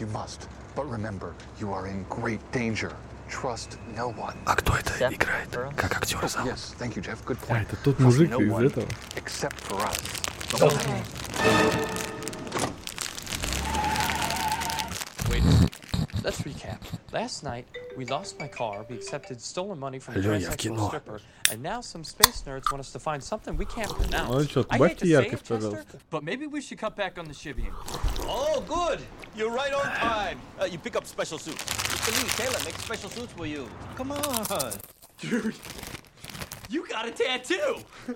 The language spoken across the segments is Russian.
You must. But remember, you are in great danger. Trust no one. А кто это Seth играет? Burrows? Как актера зовут? Yes, thank you, Jeff. Good А, point. это тот Trust мужик no из one этого. Except for us. Wait. Let's recap. Last night, we lost my car, we accepted stolen money from a Алло, я в transsexual кино. stripper, and now some space nerds want us to find something we can't pronounce. Ну что, I hate добавьте to say яркость, it, Chester, пожалуйста. but maybe we should cut back on the shivvying. Oh, good. You're right on time. Uh, you pick up special suit. Mr. Lee, Taylor makes special suits for you. Come on. Dude, you got a tattoo!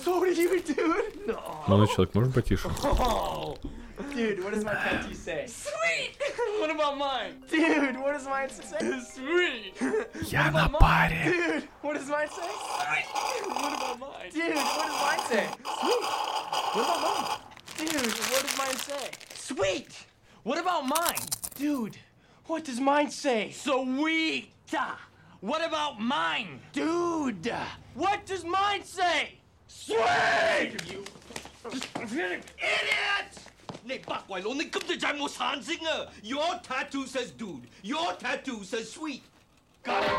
so do you, dude? No. Молодой человек, можно потише? Oh. Dude, what does my tattoo say? Sweet! what about mine? Dude, what does mine say? Sweet! Я на Mine? паре. Dude, what does mine say? Sweet! What about mine? Dude, what does mine say? Sweet! What about mine? Dude, what does mine say? Sweet! What about mine? Dude, what does mine say? Sweet! What about mine? Dude, what does mine say? Sweet! You idiot! 내 only 너는 급도 잘못 Hansinger. Your tattoo says dude. Your tattoo says sweet. Got it.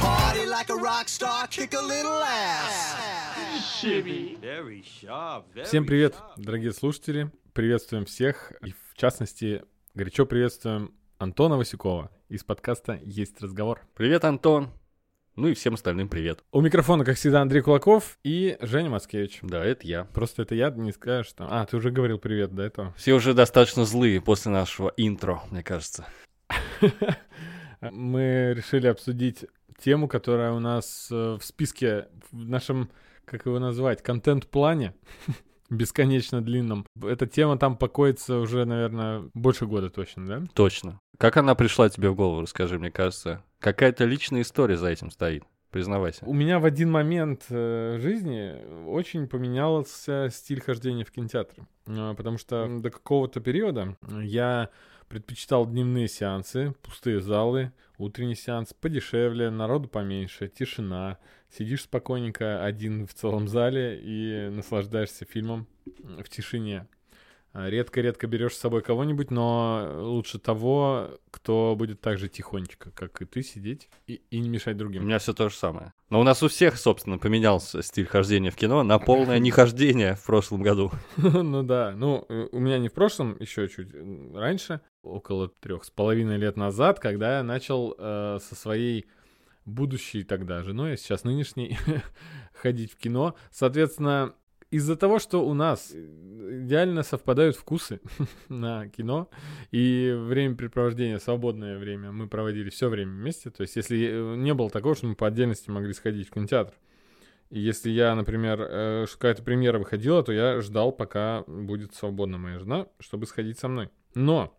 Party like a rock star, kick a little ass. ass. Всем привет, дорогие слушатели. Приветствуем всех. И в частности, горячо приветствуем Антона Васюкова из подкаста «Есть разговор». Привет, Антон. Ну и всем остальным привет. У микрофона, как всегда, Андрей Кулаков и Женя Маскевич. Да, это я. Просто это я, не скажешь там. А, ты уже говорил привет до этого. Все уже достаточно злые после нашего интро, мне кажется. Мы решили обсудить тему, которая у нас э, в списке, в нашем, как его назвать, контент-плане, бесконечно длинном. Эта тема там покоится уже, наверное, больше года точно, да? Точно. Как она пришла тебе в голову, расскажи, мне кажется. Какая-то личная история за этим стоит. Признавайся. У меня в один момент э, жизни очень поменялся стиль хождения в кинотеатры. Э, Потому что до какого-то периода я предпочитал дневные сеансы, пустые залы, утренний сеанс подешевле, народу поменьше, тишина. Сидишь спокойненько один в целом зале и наслаждаешься фильмом м, в тишине. А, Редко-редко берешь с собой кого-нибудь, но лучше того, кто будет так же тихонечко, как и ты, сидеть и, и не мешать У другим. меня все то же самое. Но у нас у всех, собственно, поменялся стиль хождения в кино на полное нехождение в прошлом году. Ну да, ну э, у меня не в прошлом, еще чуть раньше, около трех с половиной лет назад, когда я начал э, со своей будущей тогда женой, а сейчас нынешней, ходить в кино. Соответственно, из-за того, что у нас идеально совпадают вкусы на кино и времяпрепровождение, свободное время, мы проводили все время вместе. То есть, если не было такого, что мы по отдельности могли сходить в кинотеатр. И если я, например, э, какая-то премьера выходила, то я ждал, пока будет свободна моя жена, чтобы сходить со мной. Но,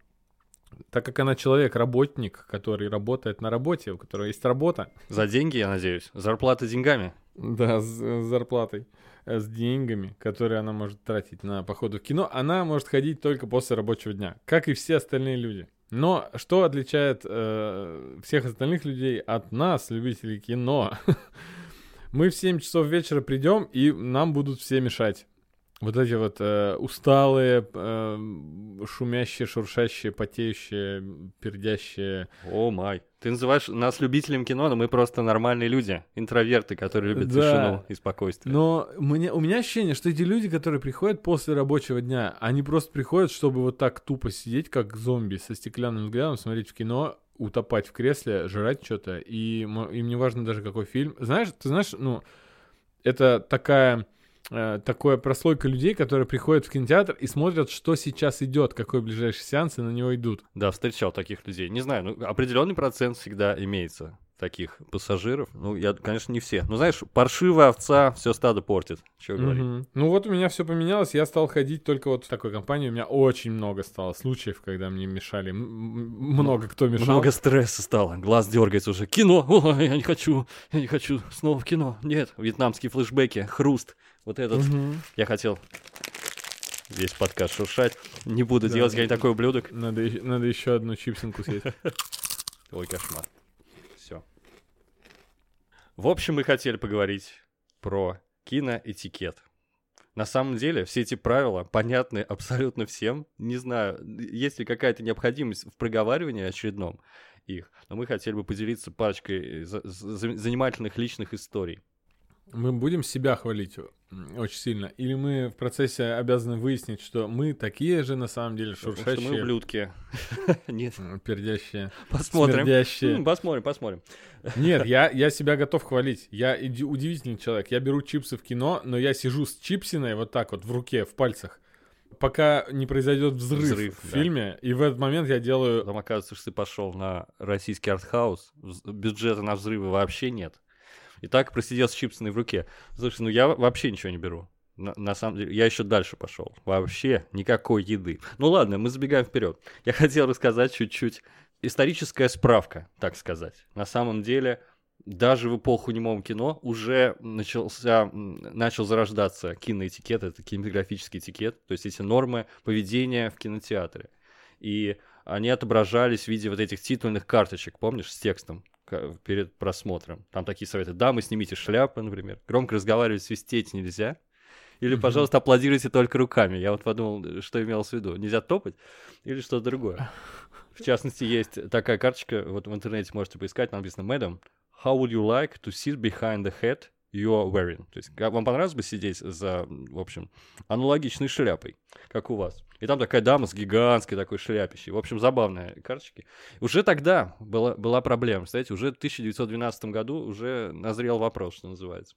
так как она человек-работник, который работает на работе, у которого есть работа, За деньги, я надеюсь. Зарплата деньгами. да, с, с зарплатой, э, с деньгами, которые она может тратить на походы в кино, она может ходить только после рабочего дня, как и все остальные люди. Но что отличает э, всех остальных людей от нас, любителей кино? Мы в 7 часов вечера придем, и нам будут все мешать. Вот эти вот э, усталые, э, шумящие, шуршащие, потеющие, пердящие. О май. Ты называешь нас любителем кино, но мы просто нормальные люди. Интроверты, которые любят Да. тишину и спокойствие. Но мне, у меня ощущение, что эти люди, которые приходят после рабочего дня, они просто приходят, чтобы вот так тупо сидеть, как зомби, со стеклянным взглядом, смотреть в кино, утопать в кресле, жрать что-то, и им не важно даже какой фильм. Знаешь, ты знаешь, ну, это такая э, такое прослойка людей, которые приходят в кинотеатр и смотрят, что сейчас идет, какой ближайший сеанс, и на него идут. Да, встречал таких людей. Не знаю, ну, определенный процент всегда имеется таких пассажиров. Ну, я, конечно, не все. Но знаешь, паршивая овца все стадо портит. Чего говорить. Мгм. Ну вот у меня все поменялось, я стал ходить только вот в такой компании, у меня очень много стало случаев, когда мне мешали, много кто мешал. Много стресса стало. Глаз дергается уже. Кино! Ой, я не хочу. Я не хочу. Снова в кино. Нет. Вьетнамские флешбеки. Хруст. Вот этот. Мгм. Я хотел весь подкаст шуршать. Не буду Да, делать, я не такой ублюдок. Надо, надо еще одну чипсинку съесть. Ой, кошмар. В общем, мы хотели поговорить про киноэтикет. На самом деле, все эти правила понятны абсолютно всем. Не знаю, есть ли какая-то необходимость в проговаривании очередном их, но мы хотели бы поделиться парочкой за- занимательных личных историй. Мы будем себя хвалить очень сильно? Или мы в процессе обязаны выяснить, что мы такие же на самом деле Потому что шуршащие, мы ублюдки. Нет, пердящие, посмотрим. смердящие? Посмотрим, посмотрим. Нет, я, я себя готов хвалить. Я удивительный человек. Я беру чипсы в кино, но я сижу с чипсиной вот так вот в руке, в пальцах, пока не произойдет взрыв, Взрыв, в да. фильме. И в этот момент я делаю... Потом оказывается, что ты пошел на российский артхаус, бюджета на взрывы вообще нет. И так просидел с чипсиной в руке. Слушай, ну я вообще ничего не беру. На, на самом деле, я еще дальше пошел. Вообще никакой еды. Ну ладно, мы забегаем вперед. Я хотел рассказать чуть-чуть историческая справка, так сказать. На самом деле, даже в эпоху немого кино уже начался, начал зарождаться киноэтикет, это кинематографический этикет, то есть эти нормы поведения в кинотеатре. И они отображались в виде вот этих титульных карточек, помнишь, с текстом перед просмотром. Там такие советы. Дамы, снимите шляпы, например. Громко разговаривать, свистеть нельзя. Или, пожалуйста, аплодируйте только руками. Я вот подумал, что имелось в виду. Нельзя топать или что-то другое. В частности, есть такая карточка, вот в интернете можете поискать, там написано «Madam, how would you like to sit behind the hat you are wearing?» То есть, вам понравилось бы сидеть за, в общем, аналогичной шляпой, как у вас? И там такая дама с гигантской такой шляпищей. В общем, забавные карточки. Уже тогда была, была проблема. Кстати, уже в 1912 году уже назрел вопрос, что называется.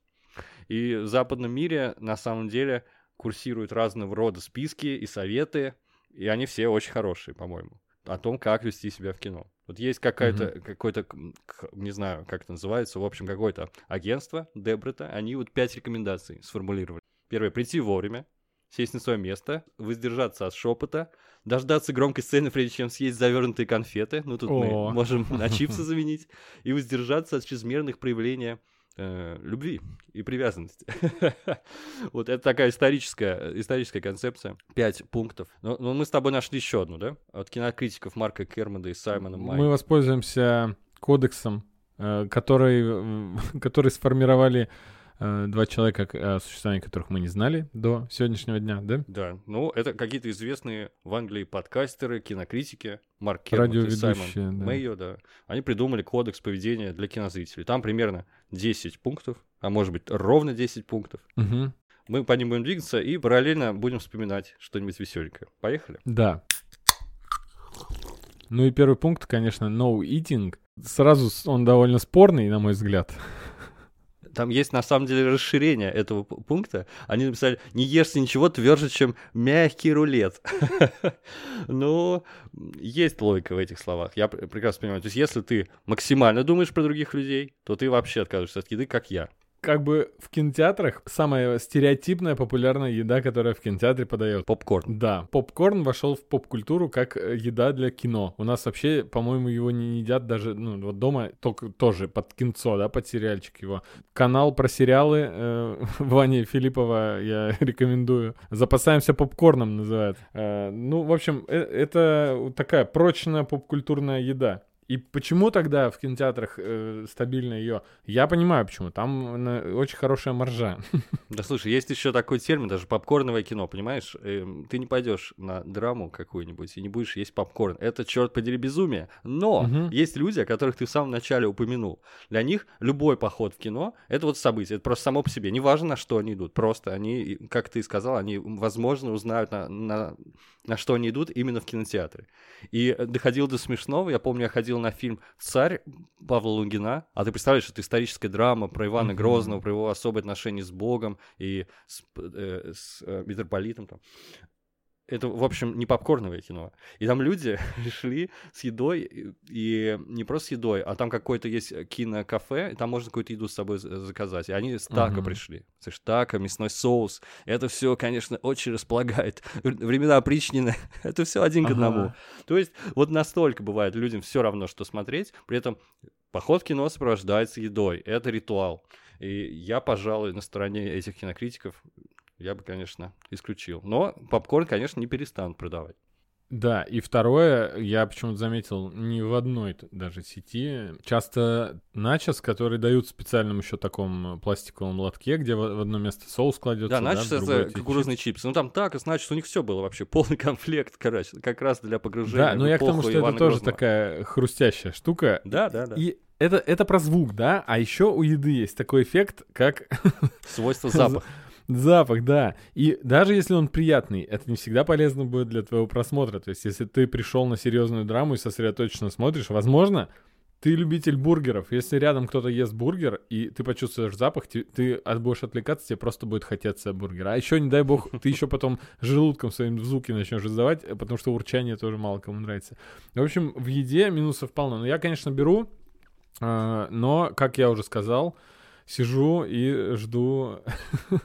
И в западном мире на самом деле курсируют разного рода списки и советы, и они все очень хорошие, по-моему, о том, как вести себя в кино. Вот есть какая-то, какой-то, м, к- не знаю, как это называется, в общем, какое-то агентство Дебрета, они вот пять рекомендаций сформулировали. Первое, прийти вовремя, сесть на свое место, воздержаться от шепота, дождаться громкой сцены, прежде чем съесть завернутые конфеты, ну тут О. мы можем на чипсы заменить, и воздержаться от чрезмерных проявления э, любви и привязанности. Вот это такая историческая, историческая концепция. Пять пунктов. Но, но мы с тобой нашли еще одну, да? От кинокритиков Марка Кермода и Саймона Май. Мы воспользуемся кодексом, э, который, м, который сформировали э, два человека, о существовании которых мы не знали до сегодняшнего дня, да? Да, ну это какие-то известные в Англии подкастеры, кинокритики, Марк Кермод и Саймон да. Мэйо, да. Они придумали кодекс поведения для кинозрителей. Там примерно 10 пунктов, а может быть ровно 10 пунктов. Мгм. Мы по ним будем двигаться и параллельно будем вспоминать что-нибудь веселенькое. Поехали? Да. Ну и первый пункт, конечно, no eating. Сразу он довольно спорный, на мой взгляд. Там есть на самом деле расширение этого пункта. Они написали, не ешьте ничего тверже, чем мягкий рулет. Ну, есть логика в этих словах. Я пр- прекрасно понимаю. То есть, если ты максимально думаешь про других людей, то ты вообще отказываешься от еды, как я. Как бы в кинотеатрах самая стереотипная популярная еда, которая в кинотеатре подает. Попкорн. Да, попкорн вошел в поп-культуру как э, еда для кино. У нас вообще, по-моему, его не едят даже, ну, вот дома только тоже под кинцо, да, под сериальчик его. Канал про сериалы э, Вани Филиппова я рекомендую. Запасаемся попкорном называют. Э, ну, в общем, э- это такая прочная поп-культурная еда. И почему тогда в кинотеатрах э, стабильно ее? Я понимаю, почему. Там э, очень хорошая маржа. Да слушай, есть еще такой термин, даже попкорновое кино, понимаешь? Эм, ты не пойдешь на драму какую-нибудь и не будешь есть попкорн. Это, черт подери, безумие. Но Мгм. есть люди, о которых ты в самом начале упомянул. Для них любой поход в кино — это вот событие, это просто само по себе. Неважно, на что они идут. Просто они, как ты сказал, они, возможно, узнают, на, на, на что они идут именно в кинотеатре. И э, доходил до смешного. Я помню, я ходил на фильм «Царь» Павла Лунгина. А ты представляешь, это историческая драма про Ивана Мгм. Грозного, про его особые отношения с Богом и с, э, с, э, митрополитом. Там. Это, в общем, не попкорновое кино. И там люди шли с едой, и, не просто с едой, а там какое-то есть кинокафе, и там можно какую-то еду с собой за- заказать. И они с тако Мгм. пришли. Слышь, тако, мясной соус. Это все, конечно, очень располагает. Времена опричнины. Это все один к Ага. одному. То есть вот настолько бывает людям все равно, что смотреть. При этом поход в кино сопровождается едой. Это ритуал. И я, пожалуй, на стороне этих кинокритиков я бы, конечно, исключил. Но попкорн, конечно, не перестанут продавать. Да, и второе, я почему-то заметил, ни в одной даже сети. Часто начос, которые дают в специальном еще таком пластиковом лотке, где в, одно место соус кладется. Да, начос другое это кукурузные чипсы. Ну там так, начос, у них все было вообще, полный комплект, короче, как раз для погружения Да, но в я к тому, что это Ивана тоже Грозного. такая хрустящая штука. Да, да, да. И это, это про звук, да? А еще у еды есть такой эффект, как Свойство запах. запах, да. И даже если он приятный, это не всегда полезно будет для твоего просмотра. То есть, если ты пришел на серьезную драму и сосредоточенно смотришь, возможно, ты любитель бургеров. Если рядом кто-то ест бургер, и ты почувствуешь запах, ты, ты будешь отвлекаться, тебе просто будет хотеться бургера. А еще, не дай бог, ты еще потом желудком своим звуки начнешь издавать, потому что урчание тоже мало кому нравится. В общем, в еде минусов полно. Но я, конечно, беру, а, но, как я уже сказал, сижу и жду,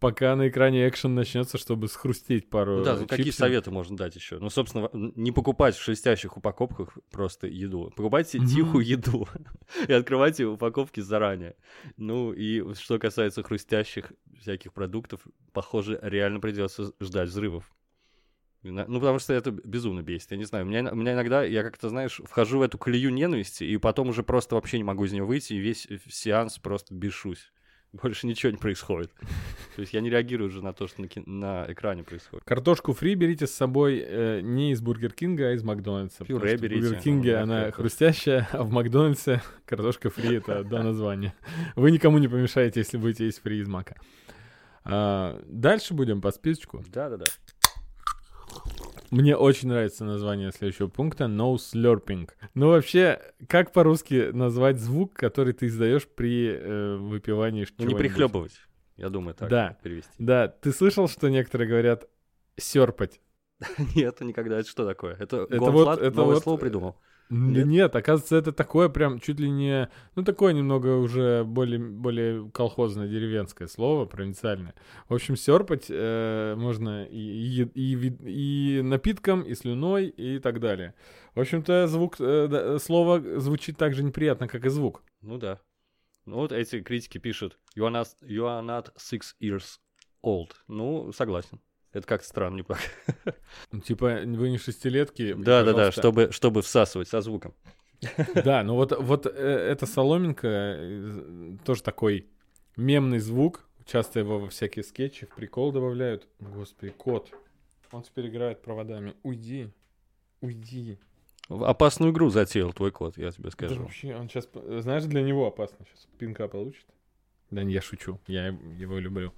пока на экране экшен начнется, чтобы схрустеть пару Ну да, ну какие чипсов. советы можно дать еще? Ну, собственно, не покупать в шелестящих упаковках просто еду. Покупайте Мгм. тихую еду и открывайте упаковки заранее. Ну и что касается хрустящих всяких продуктов, похоже, реально придется ждать взрывов. Ну, потому что это безумно бесит. Я не знаю, у меня, у меня иногда, я как-то, знаешь, вхожу в эту колею ненависти, и потом уже просто вообще не могу из нее выйти, и весь э, сеанс просто бешусь. Больше ничего не происходит. То есть я не реагирую уже на то, что на, ки- на экране происходит. Картошку фри берите с собой э, не из Бургер Кинга, а из Макдональдса. Пюре берите, В Бургер Кинге она да, хрустящая, а в Макдональдсе картошка фри — это одно название. Вы никому не помешаете, если будете есть фри из мака. А, дальше будем по списочку. Да-да-да. Мне очень нравится название следующего пункта No Slurping. Ну вообще, как по-русски назвать звук, который ты издаешь при э, выпивании Ну, не прихлебывать. Я думаю, так Да. перевести. Да, ты слышал, что некоторые говорят серпать? Нет, никогда. Это что такое? Это, Это Гонфлат вот- это новое вот, слово э, придумал? Нет? Нет? оказывается, это такое прям чуть ли не... Ну, такое немного уже более, более колхозное, деревенское слово, провинциальное. В общем, серпать э, можно и, и, и, и напитком, и слюной, и так далее. В общем-то, звук, э, да, слово звучит так же неприятно, как и звук. Ну да. Ну вот эти критики пишут you are, not, you are not six years old. Ну, согласен. Это как-то странно, неплохо. Ну, Типа, вы не шестилетки. и, Да-да-да, пожалуйста. чтобы, чтобы всасывать со звуком. Да, ну вот, вот э, эта соломинка, э, тоже такой мемный звук. Часто его во всякие скетчи, в прикол добавляют. Господи, кот. Он теперь играет проводами. Уйди. Уйди. В Опасную игру затеял твой кот, я тебе Да скажу. вообще, он сейчас... Знаешь, для него опасно сейчас. Пинка получит. Да не, я шучу. Я его люблю.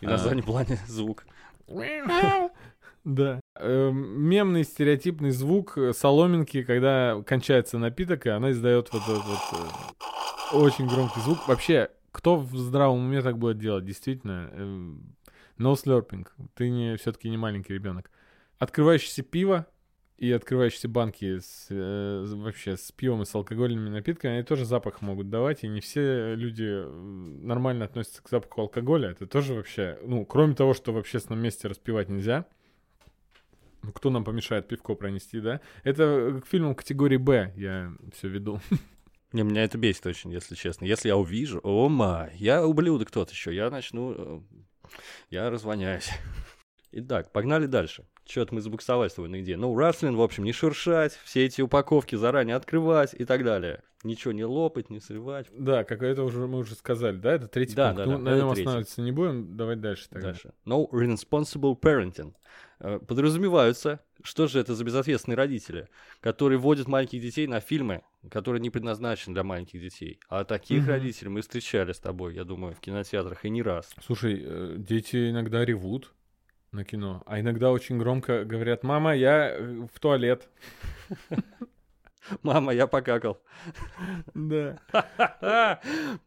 И на А. заднем плане звук. Да. Эм, Мемный стереотипный звук соломинки, когда кончается напиток, и она издает вот этот э, очень громкий звук. Вообще, кто в здравом уме так будет делать? Действительно, эм, no slurping. Ты не, все-таки не маленький ребенок. Открывающееся пиво и открывающиеся банки с, э, вообще с пивом и с алкогольными напитками, они тоже запах могут давать, и не все люди нормально относятся к запаху алкоголя. Это тоже вообще, ну, кроме того, что в общественном месте распивать нельзя, ну, кто нам помешает пивко пронести, да? Это к фильмам категории Б я все веду. Не, меня это бесит очень, если честно. Если я увижу, о май, я ублюдок тот еще, я начну, э, я развоняюсь. Итак, погнали дальше. Что-то мы забуксовали с тобой на идее. Ну, растлин, в общем, не шуршать, все эти упаковки заранее открывать и так далее. Ничего не лопать, не срывать. Да, как это уже мы уже сказали, да? Это третий Да, пункт. да, ну, да, на нем останавливаться не будем. Давай дальше тогда. Дальше. No responsible parenting. Э, Подразумеваются, что же это за безответственные родители, которые водят маленьких детей на фильмы, которые не предназначены для маленьких детей. А таких Мгм. родителей мы встречали с тобой, я думаю, в кинотеатрах и не раз. Слушай, э, дети иногда ревут на кино, а иногда очень громко говорят, мама, я э, в туалет. Мама, я покакал. Да.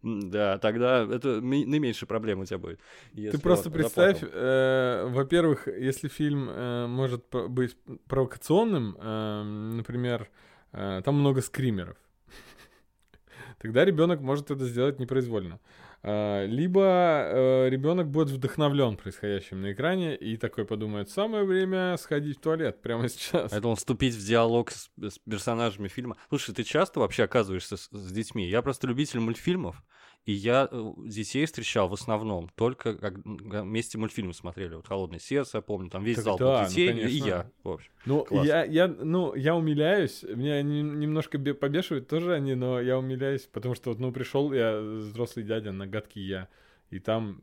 Да, тогда это наименьшая проблема у тебя будет. Ты просто представь, э, во-первых, если фильм э, может быть провокационным, например, там много скримеров, тогда ребенок может это сделать непроизвольно. А, Либо ребенок будет вдохновлен происходящим на экране и такой подумает, самое время сходить в туалет прямо сейчас. Это он вступить в диалог с, с персонажами фильма. Слушай, ты часто вообще оказываешься с, с детьми? Я просто любитель мультфильмов, И я э, детей встречал в основном только как вместе мультфильмы смотрели. Вот «Холодное сердце», я помню, там весь зал да, ну, детей, и конечно. я, в общем. Ну, Класс. я, я, ну, я умиляюсь, меня не- немножко бе- побешивают тоже они, но я умиляюсь, потому что вот, ну, пришел я, взрослый дядя, на гадкий я, и там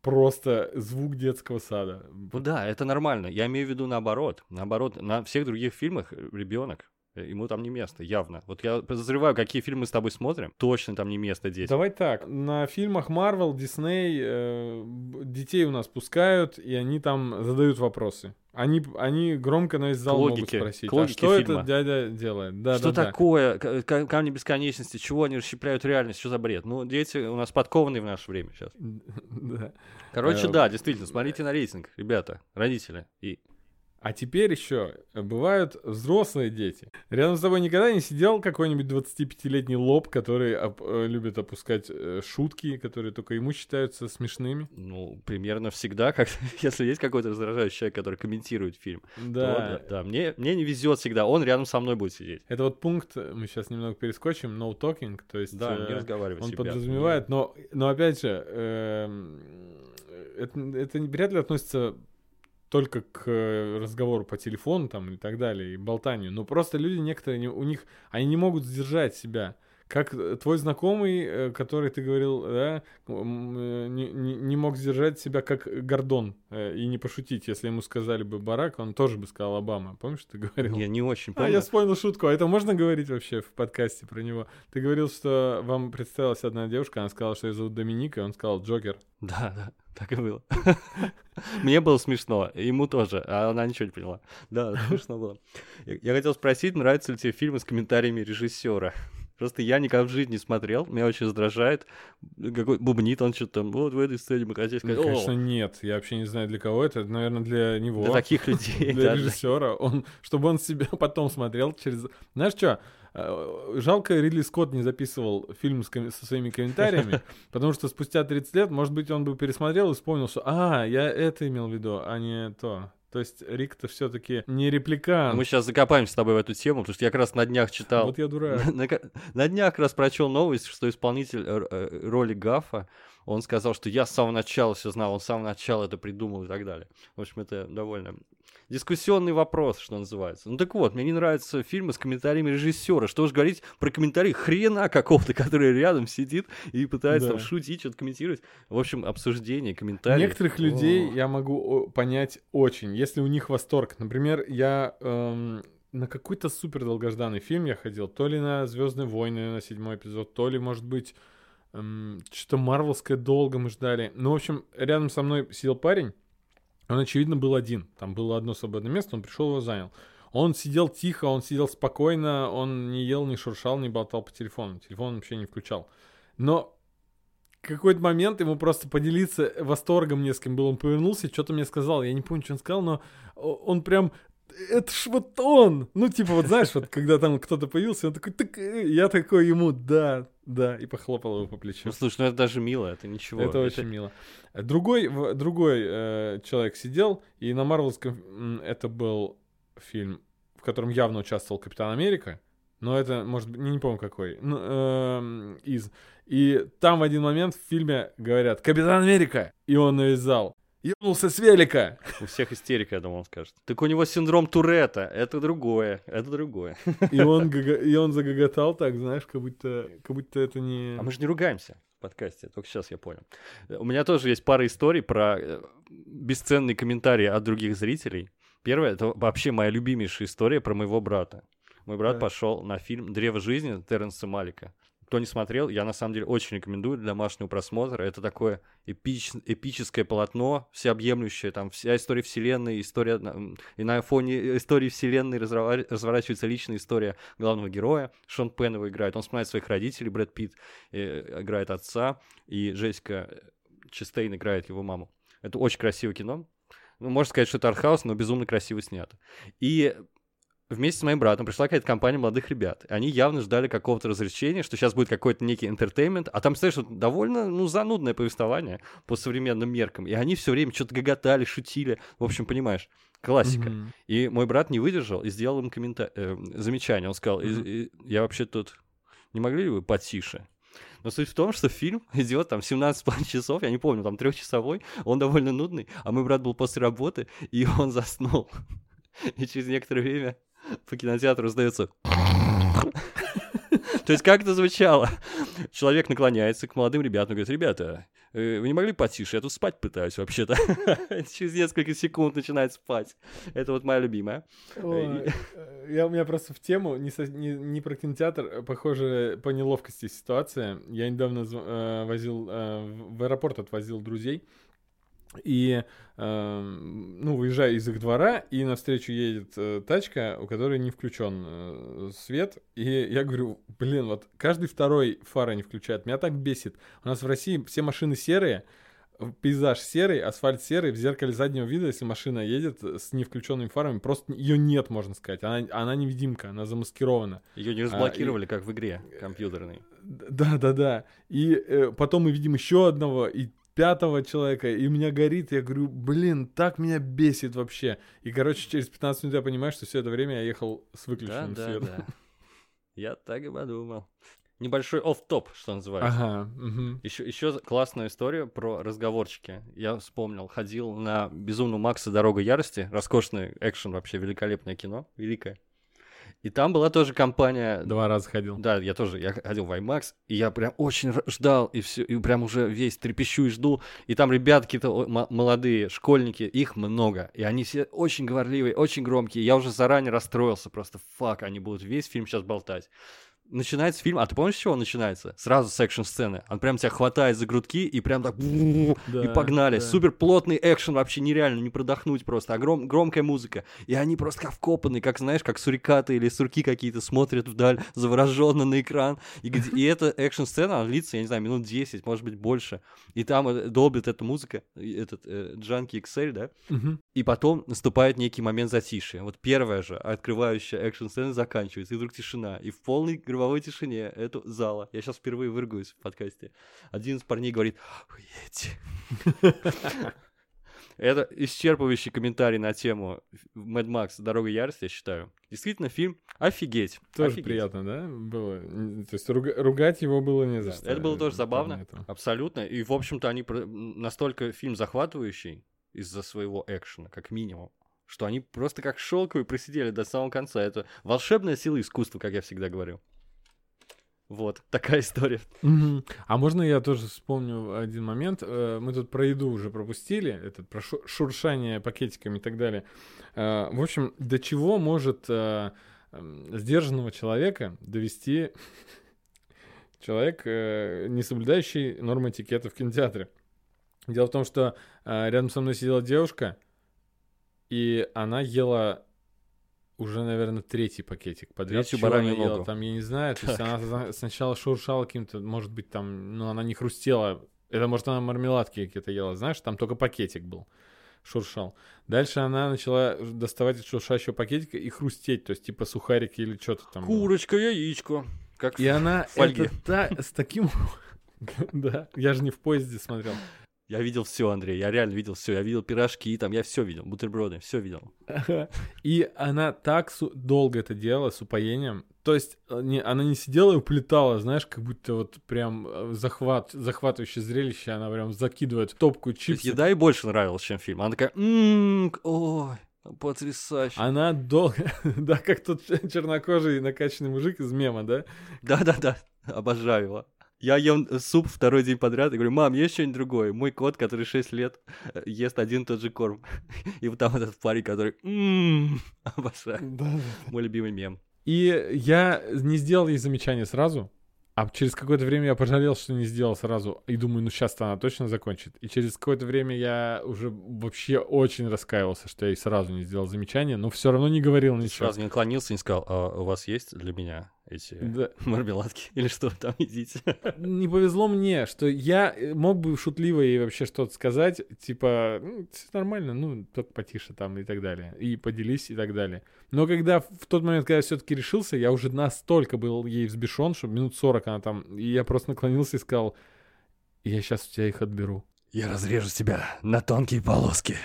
просто звук детского сада. Ну да, это нормально. Я имею в виду наоборот. Наоборот, на всех других фильмах ребенок, ему там не место, явно. Вот я подозреваю, какие фильмы с тобой смотрим, точно там не место детям. Давай так, на фильмах Marvel, Disney э, детей у нас пускают, и они там задают вопросы. Они, они громко на весь зал К могут логике, спросить, а логике что фильма. этот дядя делает? Да, что да, да. такое? К- Камни бесконечности, чего они расщепляют реальность, что за бред? Ну, дети у нас подкованные в наше время сейчас. Да. Короче, Э, да, действительно, смотрите на рейтинг, ребята, родители. И А теперь еще бывают взрослые дети. Рядом с тобой никогда не сидел какой-нибудь 25-летний лоб, который оп- э, любит опускать э, шутки, которые только ему считаются смешными. ну, примерно всегда, как, если есть какой-то раздражающий человек, который комментирует фильм, то Да. да, да, мне, мне не везет всегда, он рядом со мной будет сидеть. Это вот пункт, э, мы сейчас немного перескочим, no talking, то есть Да, э, не разговаривать. он ребят. подразумевает, но, но опять же, эм, это, это не- вряд ли относится только к э, разговору по телефону там и так далее, и болтанию. Но просто люди некоторые, не- у них, они не могут сдержать себя. Как э, твой знакомый, э, который ты говорил, да, э, не, не- мог сдержать себя как Гордон и не пошутить. Если ему сказали бы Барак, он тоже бы сказал Обама. Помнишь, ты говорил? Я не очень А, помню. я вспомнил шутку. А это можно говорить вообще в подкасте про него? Ты говорил, что вам представилась одна девушка, она сказала, что ее зовут Доминика, и он сказал Джокер. Да, да, так и было. Мне было смешно, ему тоже, а она ничего не поняла. Да, смешно было. Я хотел спросить, нравятся ли тебе фильмы с комментариями режиссера? Просто я никогда в жизни не смотрел, меня очень раздражает. Какой бубнит он что-то там, вот в этой сцене мы хотели Ну, сказать. конечно, «О, нет. Я вообще не знаю, для кого это. Это, наверное, для него. Для таких людей. Для режиссера. Он, чтобы он себя потом смотрел через... Знаешь что? Жалко, Ридли Скотт не записывал фильм с ком- со своими комментариями, потому что спустя 30 лет, может быть, он бы пересмотрел и вспомнил, что «А, я это имел в виду, а не то». То есть Рик-то все-таки не репликант. Мы сейчас закопаемся с тобой в эту тему, потому что я как раз на днях читал. Вот я дурак. На, на днях как раз прочел новость, что исполнитель э, э, роли Гафа, он сказал, что я с самого начала все знал, он с самого начала это придумал и так далее. В общем, это довольно дискуссионный вопрос, что называется. Ну так вот, мне не нравятся фильмы с комментариями режиссера. Что уж говорить про комментарии хрена какого-то, который рядом сидит и пытается Да. там шутить, что-то комментировать. В общем, обсуждение, комментарии. Некоторых людей О. я могу понять очень, если у них восторг. Например, я эм, на какой-то супер долгожданный фильм я ходил, то ли на Звездные войны на седьмой эпизод, то ли, может быть, эм, что-то Марвелское долго мы ждали. Ну, в общем, рядом со мной сидел парень, он, очевидно, был один. Там было одно свободное место, он пришел его занял. Он сидел тихо, он сидел спокойно, он не ел, не шуршал, не болтал по телефону. Телефон он вообще не включал. Но какой-то момент ему просто поделиться восторгом не с кем был. Он повернулся, что-то мне сказал. Я не помню, что он сказал, но он прям... Это ж вот он! Ну, типа, вот знаешь, вот когда там кто-то появился, он такой, так, э», я такой ему, да, да, и похлопал его по плечу. Ну, слушай, ну это даже мило, это ничего. Это очень мило. Другой, другой э, человек сидел, и на Марвелском это был фильм, в котором явно участвовал Капитан Америка, но это, может быть, не, не помню какой, ну, эм, из. И там в один момент в фильме говорят «Капитан Америка!» И он навязал. Ебнулся с велика! У всех истерика, я думал, он скажет. Так у него синдром Туретта. Это другое. Это другое. И он, и он загоготал так, знаешь, как будто, как будто это не... А мы же не ругаемся в подкасте. Только сейчас я понял. У меня тоже есть пара историй про э, бесценные комментарии от других зрителей. Первое, это вообще моя любимейшая история про моего брата. Мой брат Так. пошел на фильм «Древо жизни» Терренса Малика. Кто не смотрел, я на самом деле очень рекомендую для домашнего просмотра. Это такое эпич- эпическое полотно, всеобъемлющее, там вся история вселенной, история, и на фоне истории вселенной разворачивается личная история главного героя. Шон Пен его играет, он вспоминает своих родителей, Брэд Питт э, играет отца, и Джессика Честейн играет его маму. Это очень красивое кино. Ну, можно сказать, что это артхаус, но безумно красиво снято. И вместе с моим братом пришла какая-то компания молодых ребят. Они явно ждали какого-то развлечения, что сейчас будет какой-то некий entertainment, а там, знаешь, довольно, ну, занудное повествование по современным меркам. И они все время что-то гоготали, шутили. В общем, понимаешь, классика. Мгм. И мой брат не выдержал и сделал им коммента... э, замечание. Он сказал, «И- и- я вообще тут... Не могли ли вы потише? Но суть в том, что фильм идет там 17,5 часов, я не помню, там трехчасовой, он довольно нудный, а мой брат был после работы, и он заснул. И через некоторое время по кинотеатру раздается то есть как это звучало? Человек наклоняется к молодым ребятам и говорит, ребята, э, вы не могли потише? Я тут спать пытаюсь вообще-то. Через несколько секунд начинает спать. Это вот моя любимая. Ой, э, Я, у меня просто в тему, не, со- не, не про кинотеатр, а, похоже, по неловкости ситуация. Я недавно э, возил, э, в аэропорт отвозил друзей, и, э, ну, выезжаю из их двора, и навстречу едет э, тачка, у которой не включен э, свет, и я говорю, блин, вот каждый второй фары не включает, меня так бесит. У нас в России все машины серые, пейзаж серый, асфальт серый, в зеркале заднего вида, если машина едет с не включенными фарами, просто ее нет, можно сказать. Она, она невидимка, она замаскирована. Ее не разблокировали, как в игре компьютерной. Да, да, да. И э, потом мы видим еще одного и пятого человека, и у меня горит, я говорю, блин, так меня бесит вообще. И, короче, через 15 минут я понимаю, что все это время я ехал с Да, выключенным да, светом. да. Я так и подумал. Небольшой офф-топ, что называется. Ага, мгм. Еще, еще классную историю про разговорчики. Я вспомнил, ходил на Безумного Макса Дорога ярости. Роскошный экшен, вообще великолепное кино. Великое. И там была тоже компания. Два раза ходил. Да, я тоже, я ходил в IMAX, и я прям очень ждал, и все, и прям уже весь трепещу и жду. И там ребят какие-то молодые, школьники, их много. И они все очень говорливые, очень громкие. Я уже заранее расстроился, просто fuck, они будут весь фильм сейчас болтать. Начинается фильм, а ты помнишь, с чего он начинается? Сразу с экшн-сцены. Он прям тебя хватает за грудки и прям так... и погнали. да. Супер плотный экшен, вообще нереально, не продохнуть просто. Огром, громкая музыка. И они просто как вкопанные, как, знаешь, как сурикаты или сурки какие-то смотрят вдаль, завороженно на экран. И, и эта экшн-сцена, она длится, я не знаю, минут 10, может быть, больше. И там э, долбит эта музыка, этот э, Джанки XL, да? Мгм. И потом наступает некий момент затишья. Вот первая же открывающая экшн-сцена заканчивается, и вдруг тишина. И в полной гробовой тишине эту зала. Я сейчас впервые выргаюсь в подкасте. Один из парней говорит. Это исчерпывающий комментарий на тему Mad Max Дорога ярости, я считаю. Действительно, фильм офигеть. Тоже офигеть. приятно, да, было? То есть руга- ругать его было не за что. Это было тоже забавно, абсолютно. И, в общем-то, они настолько фильм захватывающий из-за своего экшена, как минимум, что они просто как шелковые просидели до самого конца. Это волшебная сила искусства, как я всегда говорю. Вот, такая история. Мгм. А можно я тоже вспомню один момент? Э, Мы тут про еду уже пропустили, этот, про шу- шуршание пакетиками и так далее. Э, В общем, до чего может э, сдержанного человека довести человек, не соблюдающий нормы этикета в кинотеатре? Дело в том, что рядом со мной сидела девушка, и она ела уже, наверное, третий пакетик подряд. Третью Чего она баранью ела. Там, я не знаю, то есть она сначала шуршала каким-то, может быть, там, ну, она не хрустела. Это, может, она мармеладки какие-то ела, знаешь, там только пакетик был, шуршал. Дальше она начала доставать из шуршащего пакетика и хрустеть, то есть, типа, сухарики или что-то там. было. Курочка, яичко. Как И она фольге. это та- с таким... Да, я же не в поезде смотрел. Я видел все, Андрей, я реально видел все. Я видел пирожки, там, я все видел, бутерброды, все видел. И она так долго это делала с упоением. То есть э, не, она не сидела и уплетала, знаешь, как будто вот прям э, захват, захватывающее зрелище. Она прям закидывает в топку То есть чипсы. еда и больше нравилась, чем фильм. Она такая, «М, ой, потрясающе. Она долго... да, как тот чернокожий накачанный мужик из мема, да? Да-да-да, обожаю его. Я ем суп второй день подряд и говорю, мам, есть что-нибудь другое? Мой кот, который 6 лет, э, ест один и тот же корм. И вот там этот парень, который, «М, обожаю. Мой любимый мем. И я не сделал ей замечание сразу, а через какое-то время я пожалел, что не сделал сразу. И думаю, ну сейчас она точно закончит. И через какое-то время я уже вообще очень раскаивался, что я ей сразу не сделал замечание, но все равно не говорил ничего. Сразу не наклонился и не сказал, а у вас есть для меня эти Да. мармеладки? Или что там едите? Не повезло мне, что я э, мог бы шутливо ей вообще что-то сказать, типа, все нормально, ну, только потише там и так далее. И поделись и так далее. Но когда в тот момент, когда я все-таки решился, я уже настолько был ей взбешен, что минут 40 она там, и я просто наклонился и сказал, я сейчас у тебя их отберу. Я разрежу тебя на тонкие полоски.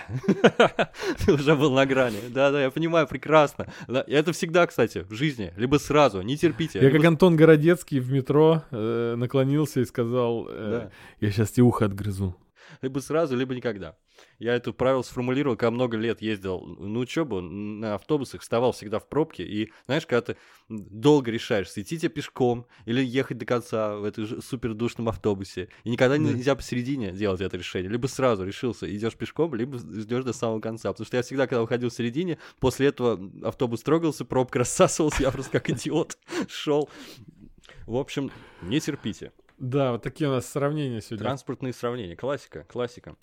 Ты уже был на грани. Да-да, я понимаю прекрасно. Это всегда, кстати, в жизни. Либо сразу, не терпите. Я как Антон Городецкий в метро э, наклонился и сказал, э, я сейчас тебе ухо отгрызу. либо сразу, либо никогда. Я это правило сформулировал, когда много лет ездил на учебу, на автобусах, вставал всегда в пробке, и знаешь, когда ты долго решаешь, идти тебе пешком или ехать до конца в этом супердушном автобусе, и никогда Да. нельзя посередине делать это решение, либо сразу решился, идешь пешком, либо ждешь до самого конца, потому что я всегда, когда уходил в середине, после этого автобус трогался, пробка рассасывалась, я просто как идиот шел. В общем, не терпите. Да, вот такие у нас сравнения сегодня. Транспортные сравнения. Классика, классика.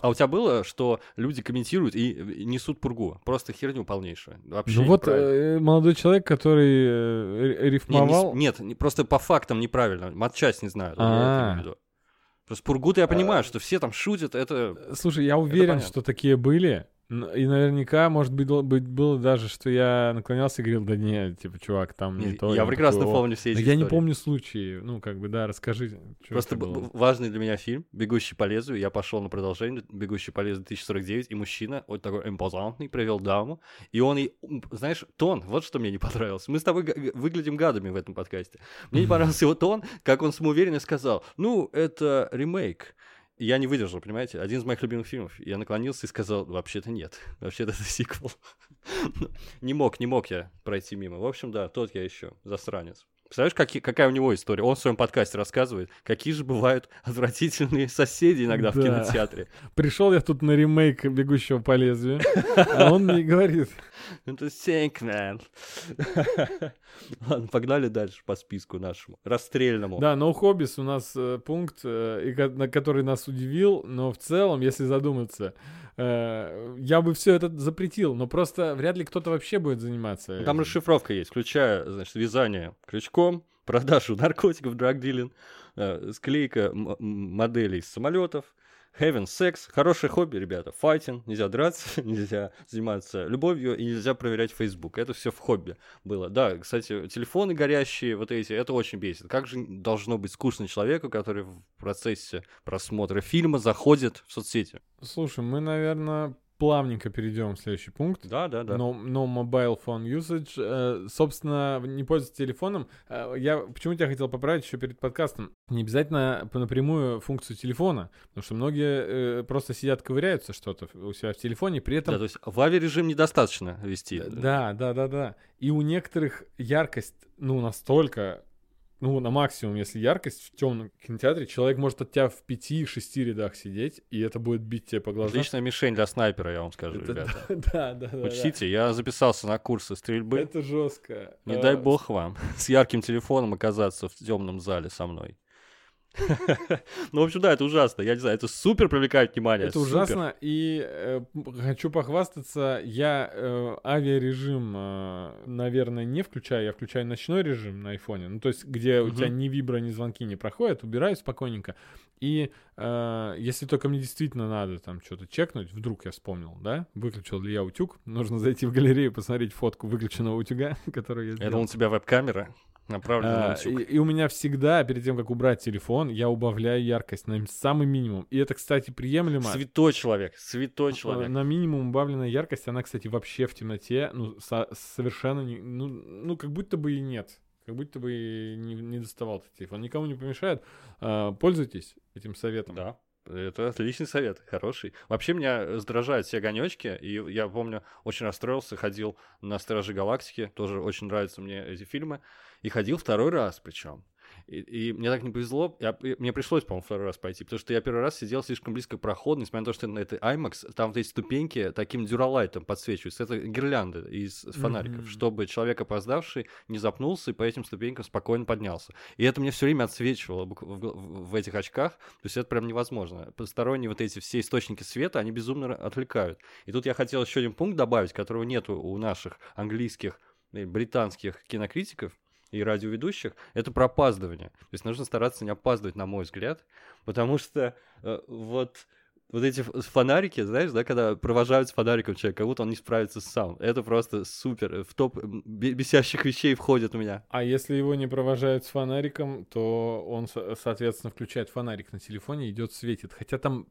А у тебя было, что люди комментируют и несут пургу? Просто херню полнейшую. Вообще Ну вот э, молодой человек, который э, р- Не, не рифмовал... нет, не- просто по фактам неправильно. Матчасть не знаю. А. виду. Просто пургу-то я понимаю, что все там шутят, это... Слушай, я уверен, что такие были. И наверняка, может быть, было, быть, было даже, что я наклонялся и говорил, да не, типа, чувак, там не Не, то. я он прекрасно такой, «О». помню все Но эти я не истории. помню случаи. Ну, как бы, да, расскажи. Просто б- важный для меня фильм «Бегущий по лезвию». Я пошел на продолжение «Бегущий по лезвию 2049», и мужчина, вот такой импозантный, привел даму, и он м, знаешь, тон, вот что мне не понравилось. Мы с тобой га- выглядим гадами в этом подкасте. Мне не понравился его тон, как он самоуверенно сказал, ну, это ремейк. Я не выдержал, понимаете? Один из моих любимых фильмов. Я наклонился и сказал, вообще-то нет. Вообще-то это сиквел. Не мог, не мог я пройти мимо. В общем, да, тот я еще, засранец. Представляешь, какие, какая у него история? Он в своем подкасте рассказывает, какие же бывают отвратительные соседи иногда в Да. кинотеатре. Пришел я тут на ремейк «Бегущего по лезвию», а он мне говорит, Это sink, man. Ладно, погнали дальше по списку нашему. Расстрельному. Да, No Hobbies у нас э, пункт, э, на который нас удивил, но в целом, если задуматься, я бы все это запретил, но просто вряд ли кто-то вообще будет заниматься. Ну, Там расшифровка есть, включая, значит, вязание крючком, продажу наркотиков, драг-дилинг, э, склейка моделей с самолетов, having секс, хорошее хобби, ребята, файтинг, нельзя драться, нельзя заниматься любовью и нельзя проверять Facebook. Это все в хобби было. Да, кстати, телефоны горящие, вот эти, это очень бесит. Как же должно быть скучно человеку, который в процессе просмотра фильма заходит в соцсети? Слушай, мы, наверное, плавненько перейдем в следующий пункт. Да, да, да. No, no mobile phone usage. Э, собственно, не пользоваться телефоном. Э, я почему тебя хотел поправить еще перед подкастом. Не обязательно напрямую функцию телефона, потому что многие э, просто сидят, ковыряются что-то у себя в телефоне, при этом Да, то есть в авиарежим недостаточно вести. Да, да, да, да. И у некоторых яркость, ну, настолько, ну, на максимум, если яркость в темном кинотеатре, человек может от тебя в 5-6 рядах сидеть, и это будет бить тебе по глазам. Отличная мишень для снайпера, я вам скажу, Это ребята. да, да, да, да. Учтите, я записался на курсы стрельбы. Это жестко. Не Э, дай бог вам с ярким телефоном оказаться в темном зале со мной. Ну, в общем, да, это ужасно. Я не знаю, это супер привлекает внимание. Это ужасно, и э, хочу похвастаться, я э, авиарежим, э, наверное, не включаю, я включаю ночной режим на айфоне, ну, то есть, где у тебя ни вибро, ни звонки не проходят, убираю спокойненько, и э, если только мне действительно надо там что-то чекнуть, вдруг я вспомнил, да, выключил ли я утюг, нужно зайти в галерею, посмотреть фотку выключенного утюга, который я сделал. думал, у тебя веб-камера направлена на А, и, и у меня всегда, перед тем, как убрать телефон, я убавляю яркость на самый минимум. И это, кстати, приемлемо. Святой человек, святой Э, человек. На минимум убавленная яркость, она, кстати, вообще в темноте, ну, со- совершенно не, ну, ну, как будто бы и нет. Как будто бы и не, не доставал этот телефон. Никому не помешает. А, пользуйтесь этим советом. Да. Это отличный совет, хороший. Вообще меня раздражают все огонечки, и я помню, очень расстроился, ходил на Стражи Галактики, тоже очень нравятся мне эти фильмы, и ходил второй раз причем. И, и мне так не повезло, я- и мне пришлось, по-моему, второй раз пойти, потому что я первый раз сидел слишком близко к проходу, несмотря на то, что на это IMAX, там вот эти ступеньки таким дюралайтом подсвечиваются, это гирлянды из фонариков, Мгм. чтобы человек опоздавший не запнулся и по этим ступенькам спокойно поднялся. И это мне все время отсвечивало в, в- в этих очках, то есть это прям невозможно. Посторонние вот эти все источники света, они безумно отвлекают. И тут я хотел еще один пункт добавить, которого нету у наших английских и британских кинокритиков и радиоведущих, это про опаздывание. То есть нужно стараться не опаздывать, на мой взгляд, потому что э, вот вот эти фонарики, знаешь, да, когда провожают с фонариком человека, как будто он не справится сам. Это просто супер. В топ бесящих вещей входит у меня. А если его не провожают с фонариком, то он, со- соответственно, включает фонарик на телефоне, идет светит. Хотя там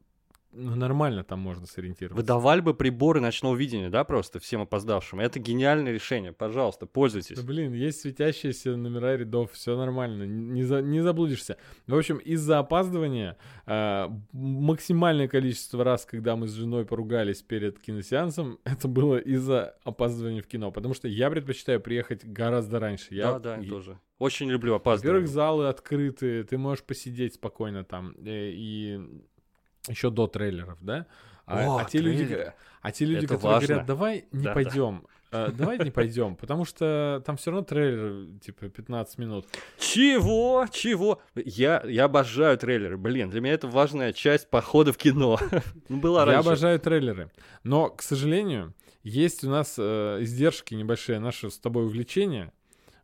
ну, нормально там можно сориентироваться. Выдавали бы приборы ночного видения, да, просто всем опоздавшим. Это гениальное решение. Пожалуйста, пользуйтесь. Да, блин, есть светящиеся номера рядов, все нормально, не, за- не заблудишься. В общем, из-за опаздывания а, максимальное количество раз, когда мы с женой поругались перед киносеансом, это было из-за опаздывания в кино, потому что я предпочитаю приехать гораздо раньше. Я, Да, да, я тоже. Очень люблю опаздывать. Во-первых, залы открыты, ты можешь посидеть спокойно там, э, и еще до трейлеров, да? А, О, а те люди, а те люди, Это которые важно. говорят, давай не Да, да. пойдем, э, давай не пойдем, потому что там все равно трейлер, типа, 15 минут. Чего? Чего? Я, я обожаю трейлеры. Блин, для меня это важная часть похода в кино. Ну, была Я раньше. обожаю трейлеры. Но, к сожалению, есть у нас э, издержки небольшие, наше с тобой увлечение.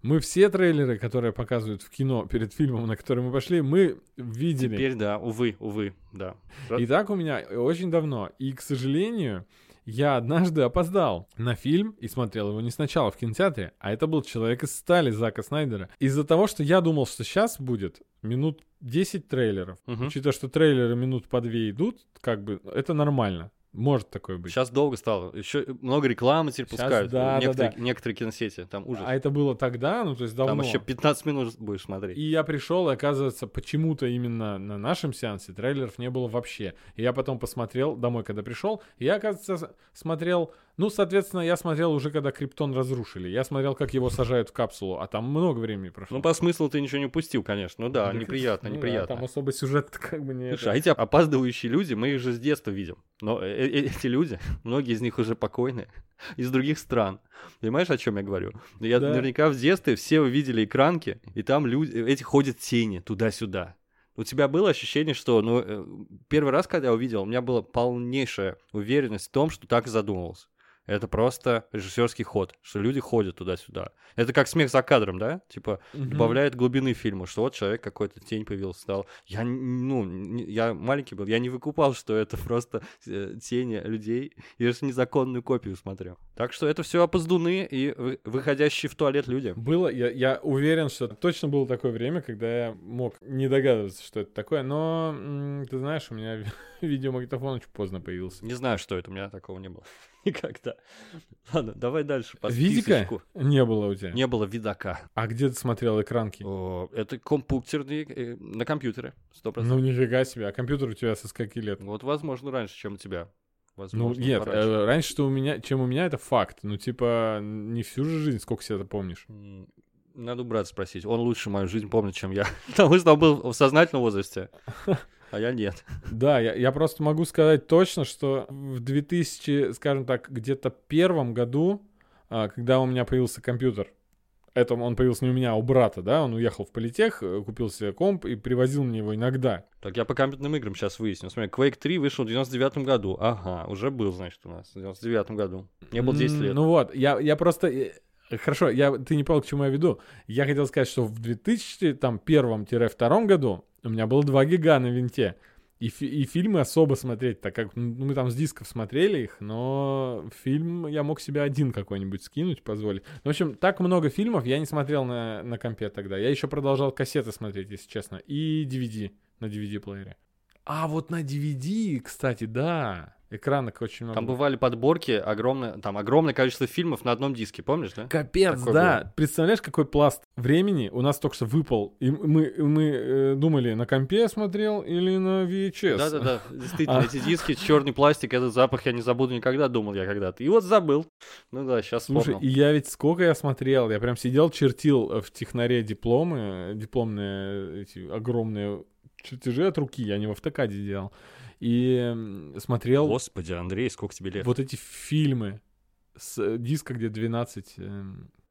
Мы все трейлеры, которые показывают в кино перед фильмом, на который мы пошли, мы видели. Теперь да, увы, увы, да. И так у меня очень давно. И, к сожалению, я однажды опоздал на фильм и смотрел его не сначала в кинотеатре, а это был «Человек из стали» Зака Снайдера. Из-за того, что я думал, что сейчас будет минут 10 трейлеров. Мгм. Учитывая, что трейлеры минут по две идут, как бы это нормально. Может такое быть. Сейчас долго стало. Еще много рекламы теперь Щас, пускают. да, да, некоторые, да. некоторые киносети. Там ужас. А это было тогда, ну то есть давно. Там еще 15 минут будешь смотреть. И я пришел, и оказывается, почему-то именно на нашем сеансе трейлеров не было вообще. И я потом посмотрел домой, когда пришел, и я, оказывается, смотрел... Ну, соответственно, я смотрел уже, когда Криптон разрушили. Я смотрел, как его сажают в капсулу, а там много времени прошло. Ну, по смыслу ты ничего не упустил, конечно. Ну да, Ну, неприятно, ну да, неприятно. там особо сюжет как бы не... Слушай, это. а эти опаздывающие люди, мы их же с детства видим. Но э- э- эти люди, многие из них уже покойные, из других стран. Понимаешь, о чем я говорю? Я Да. наверняка в детстве все видели экранки, и там люди, эти ходят тени туда-сюда. У тебя было ощущение, что, ну, э, первый раз, когда я увидел, у меня была полнейшая уверенность в том, что так задумывался. Это просто режиссерский ход, что люди ходят туда-сюда. Это как смех за кадром, да? Типа, Мгм. добавляет глубины фильму, что вот человек какой-то тень появился, стал. Я, ну, я маленький был, я не выкупал, что это просто э, тени людей, я же незаконную копию смотрел. Так что это все опоздуны и вы- выходящие в туалет люди. Было, я, я уверен, что точно было такое время, когда я мог не догадываться, что это такое, но ты знаешь, у меня ви- видеомагнитофон очень поздно появился. Не знаю, что это, у меня такого не было никогда. Ладно, давай дальше по Видика списочку. не было у тебя? Не было видака. А где ты смотрел экранки? О, это компьютерные э, на компьютере, сто Ну процентов. нифига себе, а компьютер у тебя со скольки лет? Вот, возможно, раньше, чем у тебя. Ну Возможно, нет, пораньше. э, раньше, что у меня, чем у меня, это факт. Ну типа не всю же жизнь, сколько себя это помнишь. Надо у брата спросить. Он лучше мою жизнь помнит, чем я. Потому что он был в сознательном возрасте, а я нет. Да, я, я просто могу сказать точно, что в 2000, скажем так, где-то первом году, а, когда у меня появился компьютер, это он появился не у меня, а у брата, да, он уехал в политех, э, купил себе комп и привозил мне его иногда. Так я по компьютерным играм сейчас выясню. Смотри, Quake 3 вышел в 99 году. Ага, уже был, значит, у нас в 99 году. Мне было 10 М, лет. Ну вот, я, я просто... Хорошо, я, ты не понял, к чему я веду. Я хотел сказать, что в 2001-2002 году у меня было 2 гига на винте. И, фи- и фильмы особо смотреть, так как ну, мы там с дисков смотрели их, но фильм я мог себе один какой-нибудь скинуть, позволить. В общем, так много фильмов я не смотрел на, на компе тогда. Я еще продолжал кассеты смотреть, если честно, и DVD на DVD-плеере. А вот на DVD, кстати, да, экранок очень много. Там бывали подборки, огромное, там огромное количество фильмов на одном диске, помнишь, да? Капец, Такое да. было. Представляешь, какой пласт времени у нас только что выпал. И мы, мы э, думали, на компе я смотрел или на VHS. Да-да-да, действительно, А. эти диски, черный пластик, этот запах я не забуду никогда, думал я когда-то. И вот забыл. Ну да, сейчас Слушай, вспомнил. и я ведь сколько я смотрел, я прям сидел, чертил э, в технаре дипломы, э, дипломные эти огромные чертежи от руки, я не в автокаде делал. И смотрел Господи, Андрей, сколько тебе лет? вот эти фильмы с э, диска, где 12...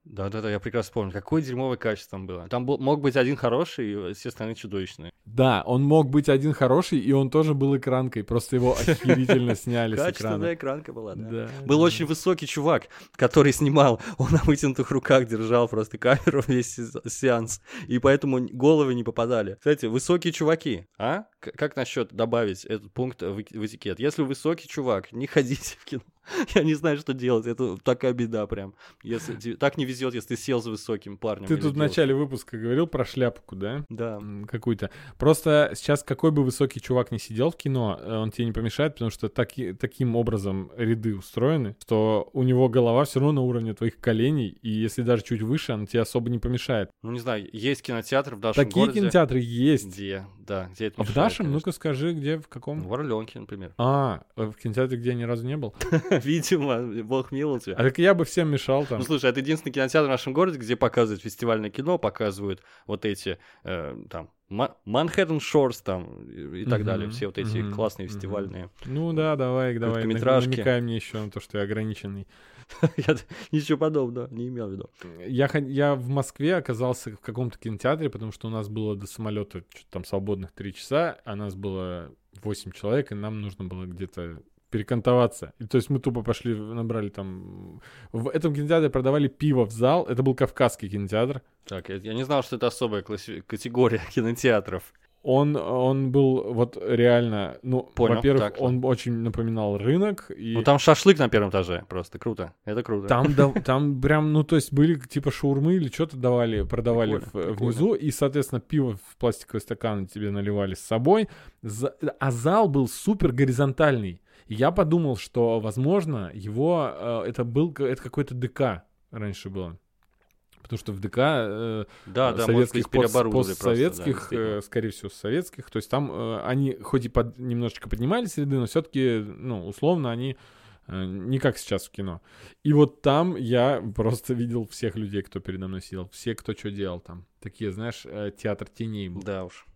Да-да-да, я прекрасно помню. Какое дерьмовое качество там было. Там был, мог быть один хороший, и все остальные чудовищные. Да, он мог быть один хороший, и он тоже был экранкой, просто его охерительно сняли с экрана. Качественная экранка была, да. Был очень высокий чувак, который снимал, он на вытянутых руках держал просто камеру весь се- сеанс, и поэтому головы не попадали. Кстати, высокие чуваки, а? Как насчет добавить этот пункт в эти- в этикет? Если вы высокий чувак, не ходите в кино. Я не знаю, что делать, это такая беда прям. Если так не везет, если ты сел с высоким парнем. Ты тут в начале выпуска говорил про шляпку, да? Да. Какую-то. Просто сейчас какой бы высокий чувак не сидел в кино, э, он тебе не помешает, потому что таки- таким образом ряды устроены, что у него голова все равно на уровне твоих коленей, и если даже чуть выше, она тебе особо не помешает. Ну, не знаю, есть кинотеатр в нашем Такие городе. кинотеатры есть. Где? Да, где это А в мешает, нашем? Ну-ка скажи, где, в каком? В Орленке, например. А, э, в кинотеатре, где я ни разу не был. Видимо, бог миловал тебя. А так я бы всем мешал там. Ну, слушай, это единственный кинотеатр в нашем городе, где показывают фестивальное кино, показывают вот эти, э, там, Ма- Манхэттен Шорс там и так Мгм, далее. Все вот эти мгм, классные фестивальные. Ну да, давай, давай. Намекай мне еще на то, что я ограниченный. Я ничего подобного не имел в виду. Я, я в Москве оказался в каком-то кинотеатре, потому что у нас было до самолета там свободных три часа, а нас было 8 человек, и нам нужно было где-то перекантоваться. И, то есть мы тупо пошли, набрали там... В этом кинотеатре продавали пиво в зал. Это был кавказский кинотеатр. Так, я, я не знал, что это особая класси- категория кинотеатров. Он, он был вот реально... Ну, Понял, во-первых, так, он очень напоминал рынок. И... Ну, там шашлык на первом этаже. Просто круто. Это круто. Там, да- там прям, ну, то есть были типа шаурмы или что-то давали, продавали Прикольно, в- э, прикольно. внизу, и, соответственно, пиво в пластиковый стакан тебе наливали с собой. А зал был супер горизонтальный. И я подумал, что, возможно, его, э, это был, это какой-то ДК раньше было. Потому что в ДК э, да, да, советских, быть, переоборудовали просто, да, постсоветских, э, скорее всего, советских, то есть там э, они хоть и под- немножечко поднимались ряды, но все-таки, ну, условно, они э, не как сейчас в кино. И вот там я просто видел всех людей, кто передо мной сидел, все, кто что делал там. Такие, знаешь, э, театр теней был. Да уж.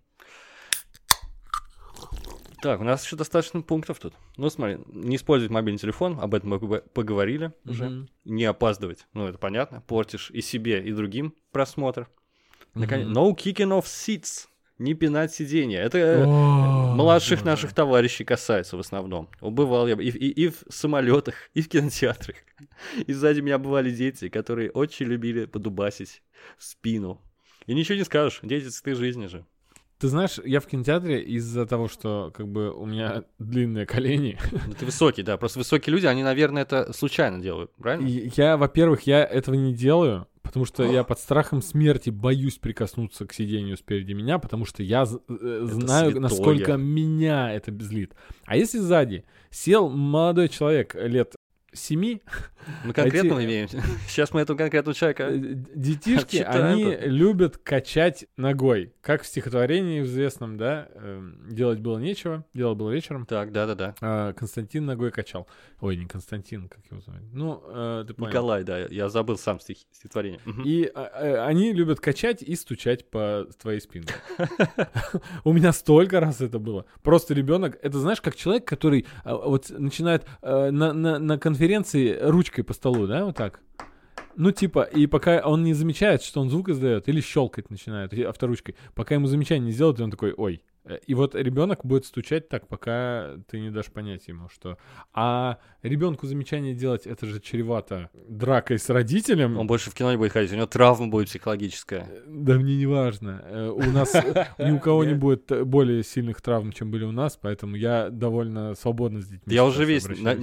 Так, у нас еще достаточно пунктов тут. Ну, смотри, не использовать мобильный телефон, об этом мы пог- поговорили уже. Мгм. Не опаздывать, ну, это понятно. Портишь и себе, и другим просмотр. Наконец, Мгм. no kicking off seats. Не пинать сиденья. Это О, младших боже. наших товарищей касается в основном. Убывал я и, и- и в самолетах, и в кинотеатрах. И сзади меня бывали дети, которые очень любили подубасить в спину. И ничего не скажешь, дети цветы жизни же. Ты знаешь, я в кинотеатре из-за того, что как бы у меня длинные колени, Ну, ты высокий, да. Просто высокие люди, они, наверное, это случайно делают, правильно? И Я, во-первых, я этого не делаю, потому что я под страхом смерти боюсь прикоснуться к сидению спереди меня, потому что я э, знаю, святое. насколько меня это злит. А если сзади сел молодой человек лет семи, Мы конкретно эти- имеем. Сейчас мы этого конкретного э, человека... детишки, Отчитаем они тут. любят качать ногой. Как в стихотворении известном, да, эм, делать было нечего, дело было вечером. Так, да-да-да. А, Константин ногой качал. Ой, не Константин, как его зовут? Ну, э, ты понял. Николай, да, я забыл сам стих- стихотворение. И а, а, они любят качать и стучать по твоей спинке. У меня столько раз это было. Просто ребенок, это знаешь, как человек, который а, вот начинает а, на, на конференции ручкой по столу, да, вот так. Ну, типа, и пока он не замечает, что он звук издает, или щелкать начинает и авторучкой, пока ему замечание не сделают, он такой, ой. Э, И вот ребенок будет стучать так, пока ты не дашь понять ему, что... А ребенку замечание делать, это же чревато дракой с родителем. Он больше в кино не будет ходить, у него травма будет психологическая. Да мне не важно. Э, У нас э, ни у кого не будет э, более сильных травм, чем были у нас, поэтому я довольно свободно с детьми. Я уже весь на,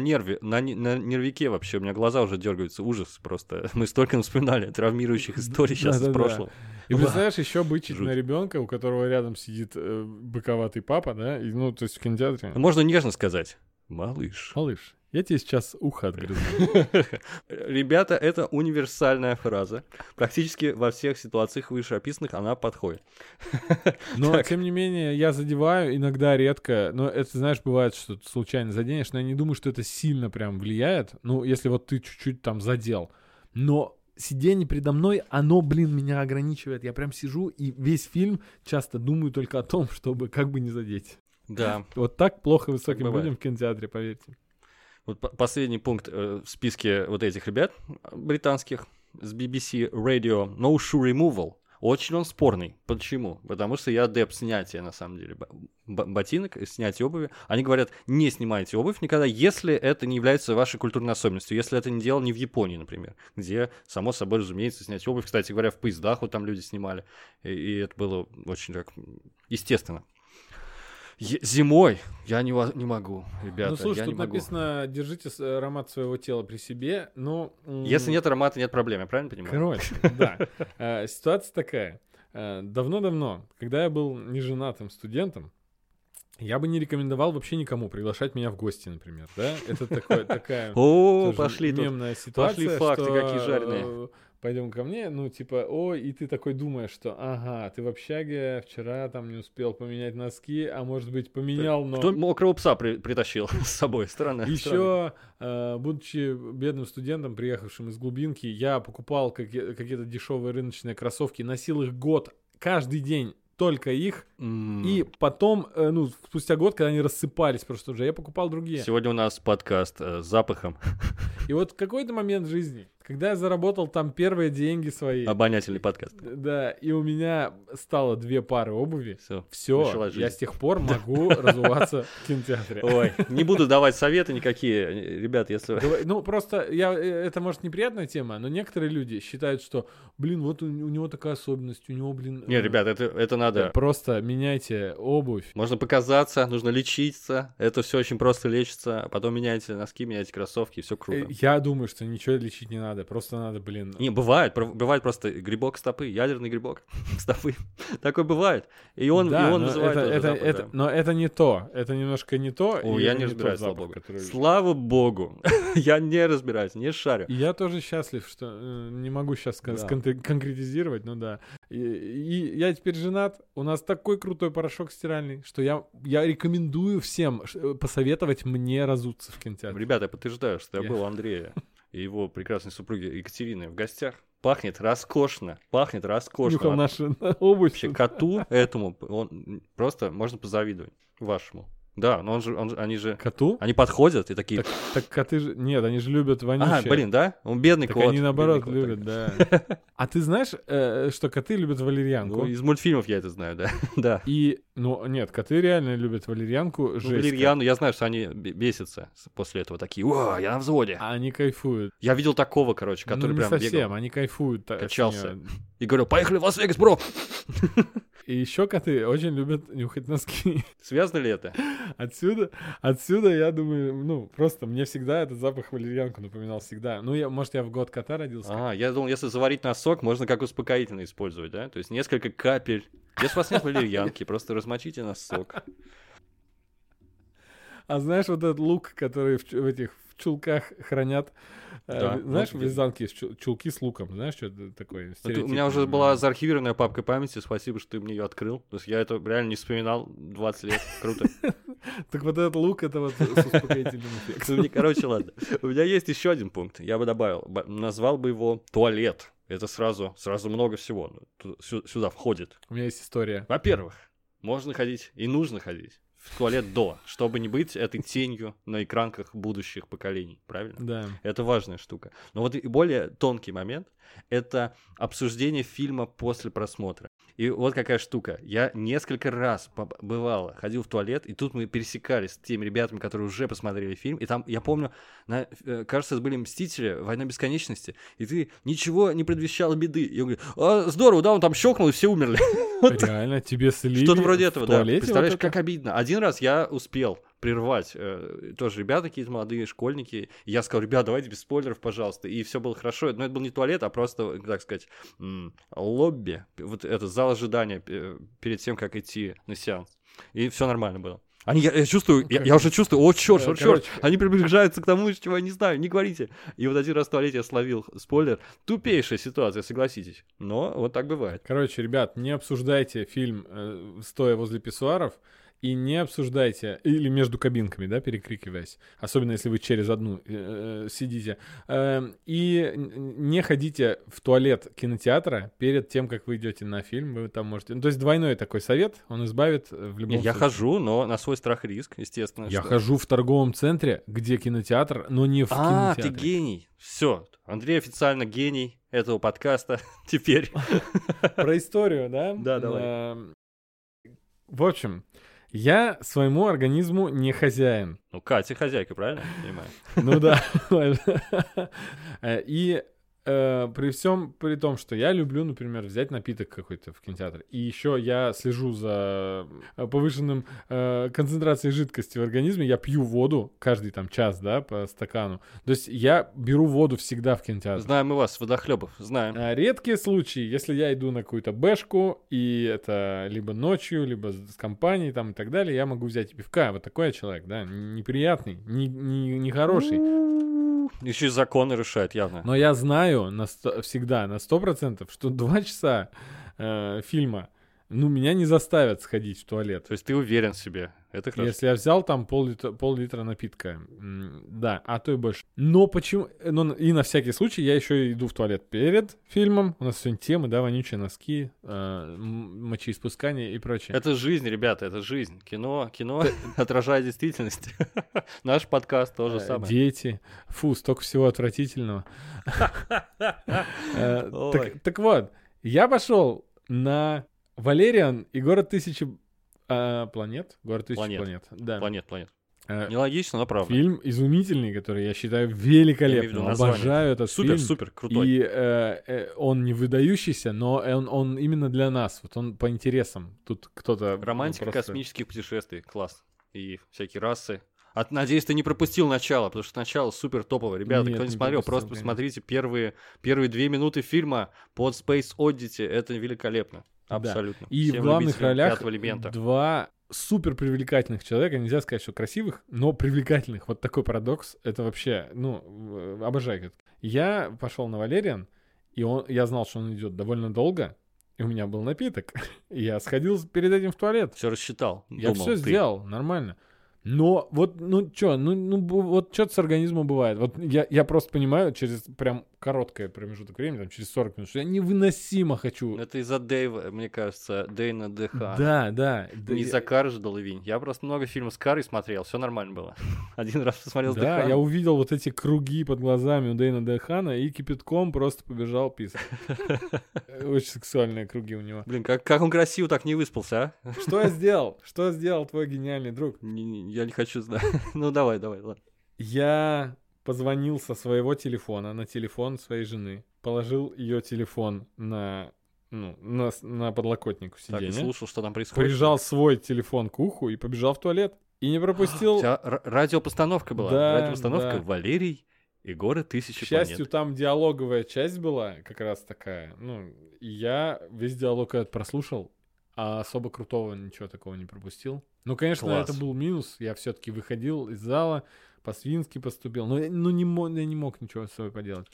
нерве, на, на нервике вообще, у меня глаза уже дергаются, ужас просто. Мы столько вспоминали травмирующих историй сейчас из прошлого. И представляешь, еще бычить Жуть. на ребенка, у которого рядом сидит э, быковатый папа, да, и, ну, то есть в кинотеатре. Можно нежно сказать. Малыш. Малыш, я тебе сейчас ухо отгрызу. Ребята, это универсальная фраза. Практически во всех ситуациях вышеописанных она подходит. Но, тем не менее, я задеваю, иногда редко, но это, знаешь, бывает, что ты случайно заденешь, но я не думаю, что это сильно прям влияет, ну, если вот ты чуть-чуть там задел. Но сиденье передо мной, оно, блин, меня ограничивает. Я прям сижу и весь фильм часто думаю только о том, чтобы как бы не задеть. Да. Вот так плохо высоким бывает. людям в кинотеатре, поверьте. Вот по- последний пункт э, в списке вот этих ребят э, британских с BBC Radio No Shoe Removal. Очень он спорный. Почему? Потому что я адепт снятия, на самом деле, бо- бо- ботинок, и снятия обуви. Они говорят, не снимайте обувь никогда, если это не является вашей культурной особенностью, если это не делал не в Японии, например, где, само собой, разумеется, снять обувь. Кстати говоря, в поездах вот там люди снимали, и, и это было очень так естественно. Зимой я не, не могу, ребята, ну, слушай, я тут не могу. написано, держите с- аромат своего тела при себе, но... Если нет аромата, нет проблем, я правильно понимаю? Короче, да. Э, Ситуация такая. Э, Давно-давно, когда я был неженатым студентом, я бы не рекомендовал вообще никому приглашать меня в гости, например, да? Это такое, такая О, пошли мемная ситуация, факты что, какие жареные. Пойдем ко мне, ну, типа, ой, и ты такой думаешь, что, ага, ты в общаге вчера там не успел поменять носки, а может быть поменял, но... Кто мокрого пса при- притащил с собой? Странно. Еще, э, будучи бедным студентом, приехавшим из глубинки, я покупал какие- какие-то дешевые рыночные кроссовки, носил их год, каждый день только их, М. и потом, э, ну, спустя год, когда они рассыпались просто уже, я покупал другие. Сегодня у нас подкаст э, с запахом. И вот в какой-то момент жизни, когда я заработал там первые деньги свои, Обонятельный подкаст. да, и у меня стало две пары обуви, Все. все, я с тех пор могу разуваться в кинотеатре. Ой, не буду давать советы никакие. Ребят, если... Ну, просто я, э, это, может, неприятная тема, но некоторые люди считают, что, блин, вот у, него такая особенность, у него, блин... Не, э, ребят, это, это надо... Просто меняйте обувь. Можно показаться, нужно лечиться. Это все очень просто лечится. А потом меняйте носки, меняйте кроссовки, и все Э, круто. Я думаю, что ничего лечить не надо, просто надо, блин... Не, бывает, бывает просто грибок стопы, ядерный грибок стопы. Такое бывает. И он, да, и он но вызывает это, это, запах, это- да. но это не то, это немножко не то. О, я не разбираюсь, слава богу. который- Слава богу. я не разбираюсь, не шарю. Я тоже счастлив, что э, не могу сейчас Да. конкретизировать, ну да. И, и я теперь женат, у нас такой крутой порошок стиральный, что я, я рекомендую всем посоветовать мне разуться в кинотеатре. Ребята, я подтверждаю, что я Я- был у Андрея и его прекрасной супруги Екатерины в гостях. Пахнет роскошно, пахнет роскошно. Нюхал нашу обувь. Вообще коту этому, он просто можно позавидовать вашему. Да, но он же, он же- они же, Коту? они подходят и такие, Так, так коты же... Нет, они же любят вонючее. а, блин, да? Он бедный Так кот. они наоборот бедный кот любят, такой. да. А ты знаешь, э, что коты любят валерьянку? Ну, из мультфильмов я это знаю, да. да. И, ну, нет, коты реально любят валерьянку Ну. Валерьяну, я знаю, что они бе- бесятся после этого такие, о, я на взводе. А они кайфуют. Я видел такого, короче, ну, который не прям совсем, бегал они кайфуют. Качался. и говорил, поехали в Лас-Вегас, бро! И еще коты очень любят нюхать носки. Связано ли это? Отсюда, отсюда, я думаю, ну, просто мне всегда этот запах валерьянку напоминал всегда. Ну, я, может, я в год кота родился. А, я думал, если заварить носок, можно как успокоительное использовать, да? То есть несколько капель. Если у вас нет валерьянки, просто размочите носок. А знаешь, вот этот лук, который в, в этих в чулках хранят, Да, знаешь, ну, в Рязанке есть чу- чулки с луком, знаешь, что это такое? Это у меня уже была заархивированная папка памяти, спасибо, что ты мне ее открыл. То есть я это реально не вспоминал 20 лет. Круто. Так вот этот лук, это вот с успокоительным Ну, эффектом. мне, Короче, ладно. У меня есть еще один пункт. Я бы добавил. Назвал бы его туалет. Это сразу, сразу много всего ну, сюда входит. У меня есть история. Во-первых, можно ходить и нужно ходить в туалет до, чтобы не быть этой тенью на экранках будущих поколений. Правильно? Да. Это важная штука. Но вот и более тонкий момент — это обсуждение фильма после просмотра. И вот какая штука. Я несколько раз бывало, ходил в туалет, и тут мы пересекались с теми ребятами, которые уже посмотрели фильм, и там, я помню, на, э, кажется, были «Мстители», «Война бесконечности», и ты ничего не предвещало беды. И он говорит, а, здорово, да, он там щелкнул, и все умерли. Реально, тебе слили что-то вроде этого, да. Представляешь, как обидно. Один раз я успел прервать, э, тоже ребята какие-то молодые, школьники. И я сказал, ребят, давайте без спойлеров, пожалуйста. И все было хорошо. Но это был не туалет, а просто, так сказать, лобби. Вот это зал ожидания э, перед тем, как идти на сеанс. И все нормально было. Они, я, я чувствую, я, я уже чувствую, о, черт, черт, короче, черт, они приближаются к тому, чего я не знаю, не говорите. И вот один раз в туалете я словил спойлер. Тупейшая ситуация, согласитесь. Но вот так бывает. Короче, ребят, не обсуждайте фильм, э, стоя возле писсуаров, и не обсуждайте, или между кабинками, да, перекрикиваясь, особенно если вы через одну э, э, сидите, Эм, и не ходите в туалет кинотеатра перед тем, как вы идете на фильм, вы там можете... Ну, то есть двойной такой совет, он избавит э, в любом Не, я случае. хожу, но на свой страх и риск, естественно. Я что- хожу в торговом центре, где кинотеатр, но не в А, ты кинотеатре. гений. Все, Андрей официально гений этого подкаста теперь. Про историю, да? Да, давай. Эм, В общем, я своему организму не хозяин. Ну, Катя хозяйка, правильно? Понимаю. Ну да. Э, И э, при всем при том, что я люблю, например, взять напиток какой-то в кинотеатре, и еще я слежу за э, повышенным э, концентрацией жидкости в организме, я пью воду каждый там час, да, по стакану. То есть я беру воду всегда в кинотеатре. Знаем мы вас, водохлебов, знаем. А редкие случаи, если я иду на какую-то бэшку, и это либо ночью, либо с компанией там и так далее, я могу взять пивка. Вот такой я человек, да, неприятный, не, не, не хороший. Еще и законы решает явно. Но я знаю на сто- всегда, на сто процентов, что два часа э, фильма, ну, меня не заставят сходить в туалет. То есть ты уверен в себе. Это хорошо. Если я взял там пол-литра, пол-литра напитка, да, а то и больше. Но почему, ну, и на всякий случай я еще иду в туалет перед фильмом. У нас сегодня темы, да, вонючие носки, э, мочеиспускание и прочее. Это жизнь, ребята, это жизнь. Кино, кино отражает действительность. Наш подкаст тоже Э, самое. Дети. Фу, столько всего отвратительного. Э, так вот, я пошел на Валериан и город тысячи а, планет. Город тысячи Планет. планет. Да. Планет, планет. Э, Нелогично, но правда. Фильм изумительный, который я считаю Я великолепным. название. Обожаю этот Супер, фильм. супер, крутой. И э, э, он не выдающийся, но он, он именно для нас. Вот он по интересам. Тут кто-то... Романтика просто- космических путешествий, класс. И всякие расы. От, надеюсь, ты не пропустил начало, потому что начало супер топовое. Ребята, Нет, кто не не смотрел, просто конечно. посмотрите первые, первые две минуты фильма под Space Oddity. Это великолепно. Да. Абсолютно. И Всем в главных ролях два супер привлекательных человека. Нельзя сказать, что красивых, но привлекательных. Вот такой парадокс. Это вообще, ну, обожаю. это. Я пошел на Валериан, и он, я знал, что он идет довольно долго. И у меня был напиток. И я сходил перед этим в туалет. Все рассчитал. Я думал все ты. сделал, нормально. Но вот, ну чё, ну, ну вот что-то с организмом бывает. Вот я, я просто понимаю, через прям короткое промежуток времени, там через 40 минут, что я невыносимо хочу. Это из-за Дэйва, мне кажется, Дэйна ДХ. Да, да. Не из-за Кары же. Я просто много фильмов с Карой смотрел, все нормально было. Один раз посмотрел Да, я увидел вот эти круги под глазами у Дэйна Дехана и кипятком просто побежал писать. Очень сексуальные круги у него. Блин, как, как он красиво так не выспался, а? Что я сделал? Что сделал твой гениальный друг? Не- не- я не хочу знать. ну давай, давай, ладно. Я позвонил со своего телефона на телефон своей жены, положил ее телефон на, ну, на, на подлокотник Так, и сиденья, слушал, что там происходит. прижал свой телефон к уху и побежал в туалет. И не У пропустил. тебя р- радиопостановка была. Да, радиопостановка да. Валерий и горы К тысячи счастью, планет. там диалоговая часть была как раз такая. Ну, и я весь диалог этот прослушал, а особо крутого ничего такого не пропустил. Ну, конечно, Класс. это был минус. Я все-таки выходил из зала, по-свински поступил. Но ну, не, я не мог ничего с собой поделать.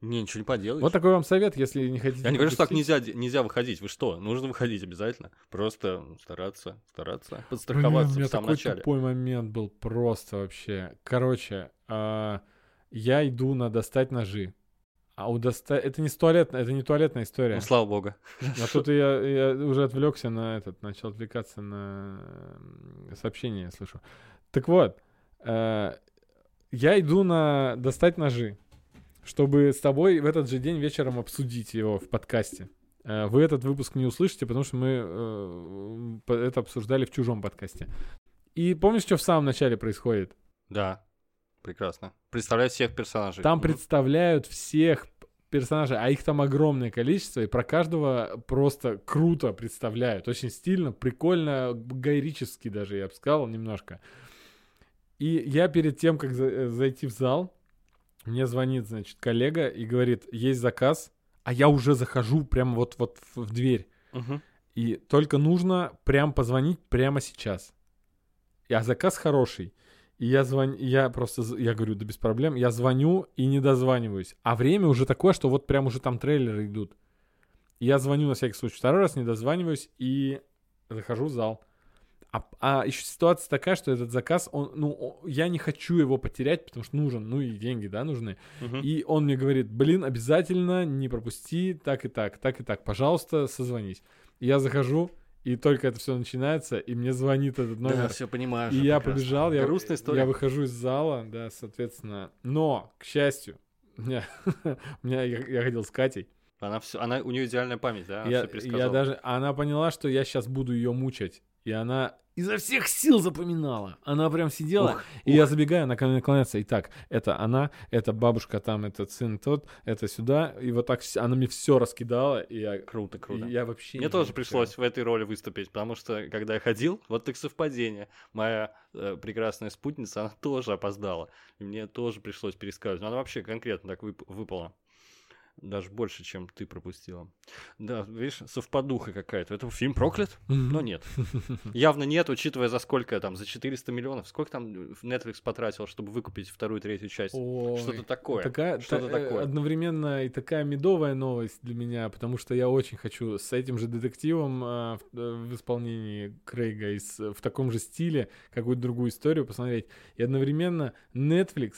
Не, ничего не поделаешь. Вот такой вам совет, если не хотите... Я не говорю, что так нельзя, нельзя выходить. Вы что? Нужно выходить обязательно. Просто стараться, стараться, Блин, подстраховаться у меня в самом такой начале. тупой момент был просто вообще. Короче, а, я иду на достать ножи. А у доста... Это не туалетная, это не туалетная история. Ну, слава богу. А тут я, я уже отвлекся на этот, начал отвлекаться на сообщение, я слышу. Так вот, э, я иду на достать ножи, чтобы с тобой в этот же день вечером обсудить его в подкасте. Э, Вы этот выпуск не услышите, потому что мы э, это обсуждали в чужом подкасте. И помнишь, что в самом начале происходит? Да, прекрасно. Представляю всех персонажей. Там представляют всех персонажей, а их там огромное количество, и про каждого просто круто представляют. Очень стильно, прикольно, гайрически даже, я бы сказал, немножко. И я перед тем, как за- э, зайти в зал, мне звонит, значит, коллега и говорит, есть заказ, а я уже захожу прямо вот, вот в- в дверь. Мгм. И только нужно прям позвонить прямо сейчас. А заказ хороший. И я звоню, я просто, я говорю, да без проблем. Я звоню и не дозваниваюсь. А время уже такое, что вот прям уже там трейлеры идут. И я звоню на всякий случай второй раз, не дозваниваюсь и захожу в зал. А, а еще ситуация такая, что этот заказ, он, ну, я не хочу его потерять, потому что нужен, ну и деньги, да, нужны. Мгм. И он мне говорит, блин, обязательно не пропусти, так и так, так и так, пожалуйста, созвонись. И я захожу, и только это все начинается, и мне звонит этот номер. Да, все понимаю. И я прекрасно. побежал, я, Грустная история. я выхожу из зала, да, соответственно. Но, к счастью, у меня, у меня я, я ходил с Катей. Она все, она у нее идеальная память, да? Она я, я даже, она поняла, что я сейчас буду ее мучать. И она изо всех сил запоминала. Она прям сидела, Ух, и я забегаю, она ко мне наклоняется. Итак, это она, это бабушка там, этот сын тот, это сюда. И вот так она мне все раскидала, и я, Круто, и круто. я вообще Мне не тоже пришлось в этой роли выступить, потому что, когда я ходил, вот так совпадение, моя э, прекрасная спутница, она тоже опоздала, и мне тоже пришлось пересказывать. Но она вообще конкретно так вып- выпала. Даже больше, чем ты пропустила. Да, видишь, совпадуха какая-то. Это фильм проклят? Но нет. Явно нет, учитывая за сколько там, за 400 миллионов. Сколько там Netflix потратил, чтобы выкупить вторую, третью часть? Что-то такое. Такая, Что-то та- э, такое. Одновременно и такая медовая новость для меня, потому что я очень хочу с этим же детективом в, э, в исполнении Крейга в таком же стиле какую-то другую историю посмотреть. И одновременно Netflix,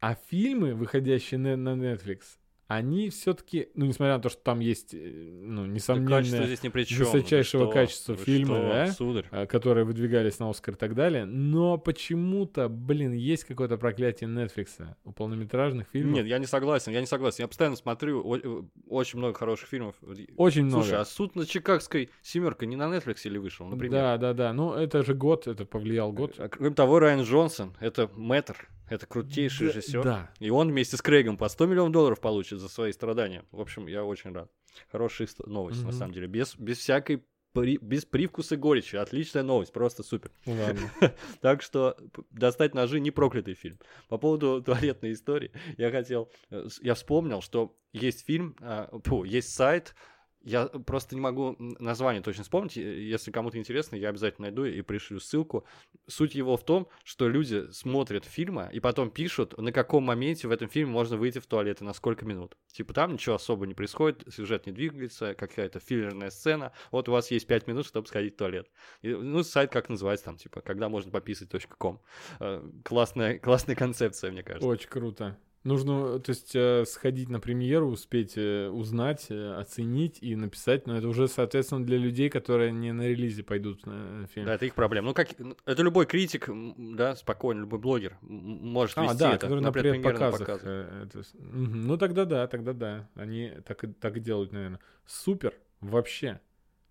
а фильмы, выходящие на, на Netflix, они все-таки, ну, несмотря на то, что там есть, э, ну, Да качество здесь ни при чем. высочайшего качества фильмы, да? Сударь. а, которые выдвигались на Оскар и так далее, но почему-то, блин, есть какое-то проклятие Netflix у полнометражных фильмов. Нет, я не согласен, я не согласен. Я постоянно смотрю э, очень много хороших фильмов. Очень много. Слушай, а суд на Чикагской семерка не на Netflix или вышел, например? Да, да, да. Ну, это же год, это повлиял год. А Кроме того, Райан Джонсон это мэтр, это крутейший Да, режиссер. Да. И он вместе с Крейгом по 100 миллионов долларов получит за свои страдания. В общем, я очень рад. Хорошая новость, на Мгм. самом деле. Без, без всякой при- без привкуса горечи. Отличная новость, просто супер. Так что «Достать ножи» не проклятый фильм. По поводу туалетной истории, я хотел... э, Я вспомнил, что есть фильм, а, фу, есть сайт, я просто не могу название точно вспомнить. Если кому-то интересно, я обязательно найду и пришлю ссылку. Суть его в том, что люди смотрят фильмы и потом пишут, на каком моменте в этом фильме можно выйти в туалет и на сколько минут. Типа там ничего особо не происходит, сюжет не двигается, какая-то филлерная сцена. Вот у вас есть 5 минут, чтобы сходить в туалет. И, ну, сайт как называется там, типа, когда можно пописать.ком. Э, Классная, классная концепция, мне кажется. Очень круто. Нужно, то есть, э, сходить на премьеру, успеть э, узнать, э, оценить и написать, но это уже, соответственно, для людей, которые не на релизе пойдут на фильм. Да, это их проблема. Ну, как это любой критик, да, спокойно, любой блогер может А, вести да, это которые на предпремьерном предпоказах. показе. э, это Мгм. Ну тогда да, тогда да. Они так, и- так делают, наверное. Супер, вообще.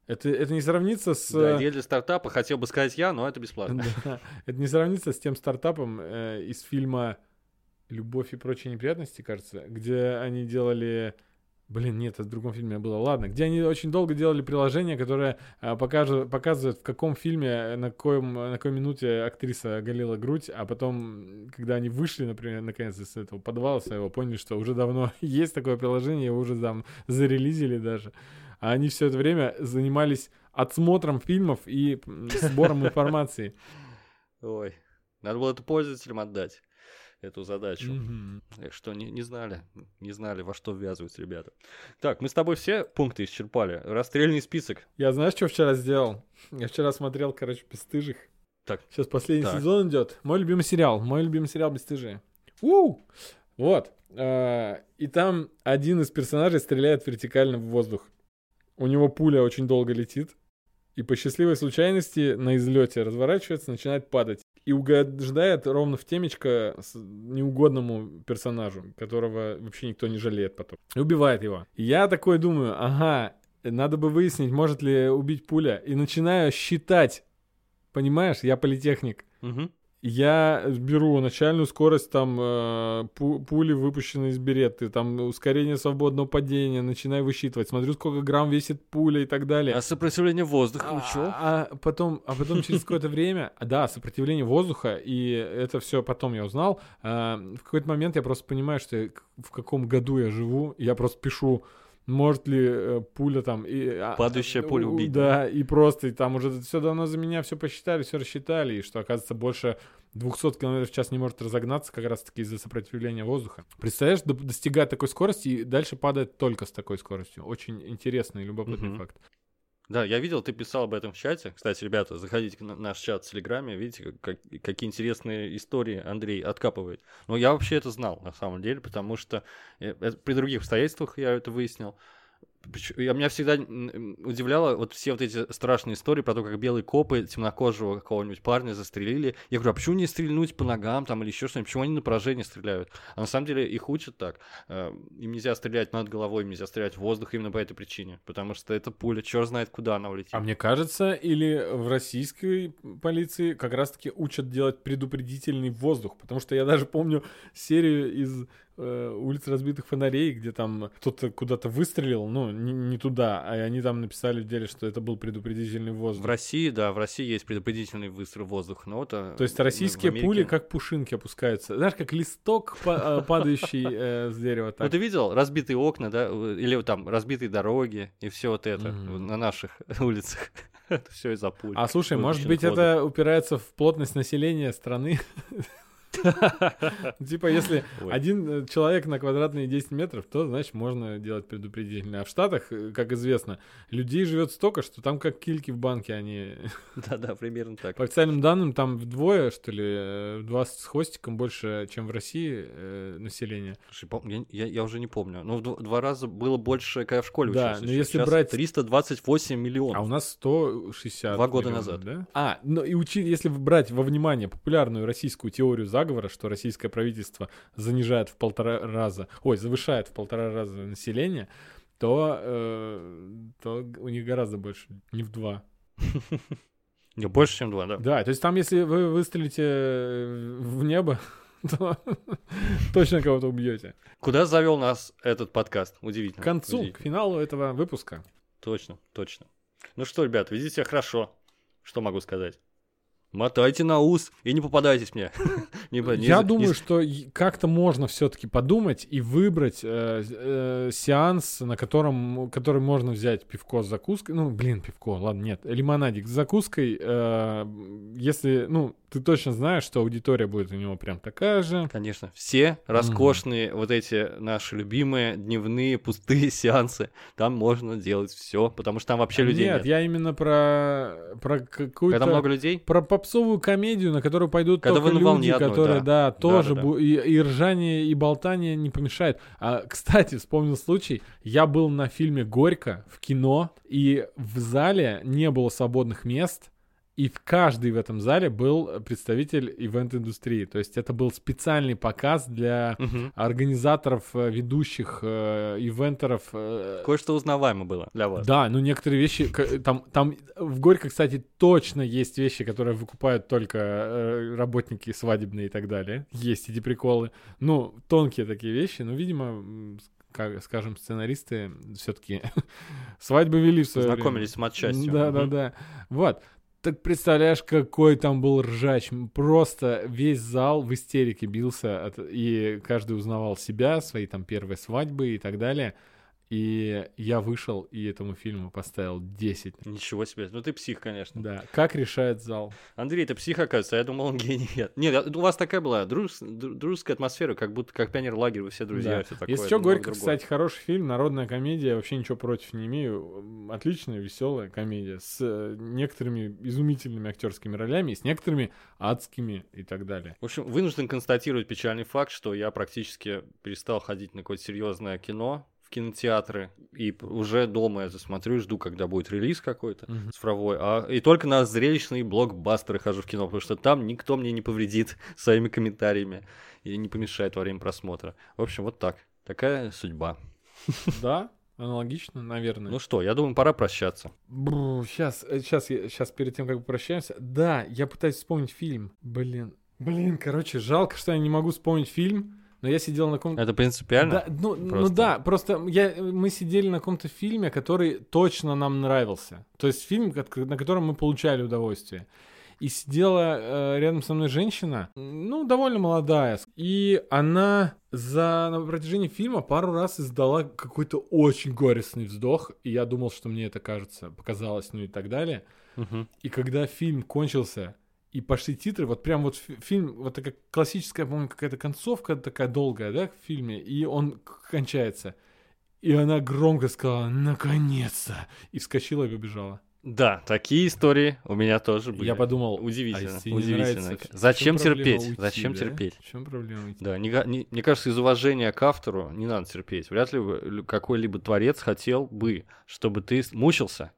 Это, это не сравнится с... Да, идея для стартапа, хотел бы сказать я, но это бесплатно. Это не сравнится с тем стартапом из фильма «Любовь и прочие неприятности», кажется, где они делали... Блин, нет, это в другом фильме было. Ладно, где они очень долго делали приложение, которое а, покажет, показывает, в каком фильме, э, на, коем, на какой минуте актриса оголила грудь, а потом, когда они вышли, например, наконец из этого подвала своего, поняли, что уже давно есть такое приложение, его уже там зарелизили даже. А они все это время занимались отсмотром фильмов и сбором информации. Ой, надо было это пользователям отдать, эту задачу. Так что не, не знали, не знали, во что ввязываются ребята. Так, мы с тобой все пункты исчерпали. Расстрельный список. Я знаешь, что вчера сделал? Я вчера смотрел, короче, «Бесстыжих». Так. Сейчас последний Так. сезон идет. Мой любимый сериал. Мой любимый сериал «Бесстыжие». У! Вот. А, И там один из персонажей стреляет вертикально в воздух. У него пуля очень долго летит. И по счастливой случайности на излете разворачивается, начинает падать. И угождает ровно в темечко с неугодному персонажу, которого вообще никто не жалеет потом. И убивает его. Я такой думаю, ага, надо бы выяснить, может ли убить пуля. И начинаю считать. Понимаешь, я политехник. Мгм. Я беру начальную скорость там э, пу- пули, выпущенные из береты, там ускорение свободного падения, начинаю высчитывать, смотрю, сколько грамм весит пуля и так далее. А сопротивление воздуха, А, а потом, а потом через какое-то время, а, да, сопротивление воздуха, и это все потом я узнал. а, в какой-то момент я просто понимаю, что я в каком году я живу, я просто пишу, может ли э, пуля там... И, а, Падающая пуля у- убить, Да, и просто и там уже все давно за меня все посчитали, все рассчитали, и что, оказывается, больше 200 км в час не может разогнаться как раз-таки из-за сопротивления воздуха. Представляешь, до- достигает такой скорости и дальше падает только с такой скоростью. Очень интересный и любопытный Мгм. факт. Да, я видел, ты писал об этом в чате. Кстати, ребята, заходите на наш чат в Телеграме, видите, как- как- какие интересные истории Андрей откапывает. Но я вообще это знал, на самом деле, потому что э, при других обстоятельствах я это выяснил. Я, меня всегда удивляло вот все вот эти страшные истории про то, как белые копы темнокожего какого-нибудь парня застрелили. Я говорю, а почему не стрельнуть по ногам там или еще что-нибудь? Почему они на поражение стреляют? А на самом деле их учат так. Э, Им нельзя стрелять над головой, им нельзя стрелять в воздух именно по этой причине. Потому что это пуля, черт знает куда она улетит. А мне кажется, или в российской полиции как раз-таки учат делать предупредительный воздух, потому что я даже помню серию из э, улиц разбитых фонарей, где там кто-то куда-то выстрелил, ну, не, не туда, а они там написали в деле, что это был предупредительный воздух. В России, да, в России есть предупредительный выстрел в воздух, но а, То есть российские Америке- пули как пушинки опускаются. Знаешь, как листок, э, падающий э, с дерева. Ну, ты видел разбитые окна, да, или там разбитые дороги и все вот это на наших улицах. Это все из-за пуль. А слушай, может быть, это упирается в плотность населения страны? Типа, если один э, человек на квадратные 10 метров, то, значит, можно делать предупредительно. А в Штатах, э, как известно, людей живет столько, что там как кильки в банке, они... Да-да, примерно так. По официальным данным, там вдвое, что ли, э, два с хвостиком больше, чем в России население. Я, уже не помню. Ну, в дв- два раза было больше, когда в школе Да, но если брать- 328 миллионов. А у нас 160 Два года назад. да? А, ну и учи, если брать во внимание популярную российскую теорию заговора, что российское правительство занижает в полтора раза, ой, завышает в полтора раза население, то, э, то у них гораздо больше, не в два. Не, больше, чем два, да. Да, то есть там, если вы выстрелите э, в небо, то точно кого-то убьете. Куда завел нас этот подкаст? К Удивительно. концу, к удивительно. финалу этого выпуска. Точно, точно. Ну что, ребят, ведите себя хорошо. Что могу сказать? Мотайте на ус и не попадайтесь мне. Не по- не Я думаю, не- что как-то можно все-таки подумать и выбрать э, э, сеанс, на котором, который можно взять пивко с закуской. Ну, блин, пивко, ладно, нет, лимонадик с закуской. э, если, ну, ты точно знаешь, что аудитория будет у него прям такая же. Конечно, все роскошные вот эти наши любимые дневные пустые сеансы, там можно делать все, потому что там вообще людей нет, нет. я именно про, про какую-то... Когда много людей, Про попсовую комедию, на которую пойдут Когда только люди, одной, которые, да, да. тоже Да-да-да. бу- и, и ржание, и болтание не помешает. А, кстати, вспомнил случай. Я был на фильме «Горько» в кино, и в зале не было свободных мест, и в каждый в этом зале был представитель ивент-индустрии. То есть это был специальный показ для Мгм. организаторов, э, ведущих, э, ивентеров, э, кое-что узнаваемо было для вас. да, ну некоторые вещи, там, там в Горько, кстати, точно есть вещи, которые выкупают только э, работники свадебные и так далее. Есть эти приколы. Ну, тонкие такие вещи, но, видимо, как, скажем, сценаристы все-таки свадьбы вели в свое Знакомились с матчастью. Да, да, да. Вот. Так представляешь, какой там был ржач. Просто весь зал в истерике бился, от- и каждый узнавал себя, свои там первые свадьбы и так далее. И я вышел и этому фильму поставил 10. Ничего себе. Ну ты псих, конечно. Да. Как решает зал? Андрей, ты псих, оказывается, а я думал, он гений. Нет, у вас такая была друж- дру- дружеская атмосфера, как будто как пионер-лагерь, вы все друзья, Да. все такое. Если это что, Горько, кстати, хороший фильм, народная комедия, я вообще ничего против не имею. Отличная, веселая комедия с э, некоторыми изумительными актерскими ролями, с некоторыми адскими и так далее. В общем, вынужден констатировать печальный факт, что я практически перестал ходить на какое-то серьезное кино в кинотеатры, и уже дома я засмотрю, жду, когда будет релиз какой-то Мгм. цифровой, а и только на зрелищные блокбастеры хожу в кино, потому что там никто мне не повредит своими комментариями и не помешает во время просмотра. В общем, вот так. Такая судьба. Да, аналогично, наверное. Ну что, я думаю, пора прощаться. сейчас, сейчас, сейчас перед тем, как прощаемся. Да, я пытаюсь вспомнить фильм. Блин. Блин, короче, жалко, что я не могу вспомнить фильм, но я сидел на каком-то... Это принципиально? Да, ну, ну Просто. да, просто я, мы сидели на каком-то фильме, который точно нам нравился. То есть фильм, на котором мы получали удовольствие. И сидела э, рядом со мной женщина, ну, довольно молодая. И она за на протяжении фильма пару раз издала какой-то очень горестный вздох. И я думал, что мне это кажется, показалось, ну и так далее. Мгм. И когда фильм кончился, и пошли титры, вот прям вот фи- фильм, вот такая классическая, по-моему, какая-то концовка такая долгая, да, в фильме, и он кончается. И она громко сказала «Наконец-то!» И вскочила и побежала. Да, такие истории у меня тоже были. Я подумал, удивительно, а удивительно. нравится, Зачем терпеть? уйти, Зачем да? терпеть? В чем проблема уйти? Да, не не- мне кажется, из уважения к автору не надо терпеть. Вряд ли какой-либо творец хотел бы, чтобы ты мучился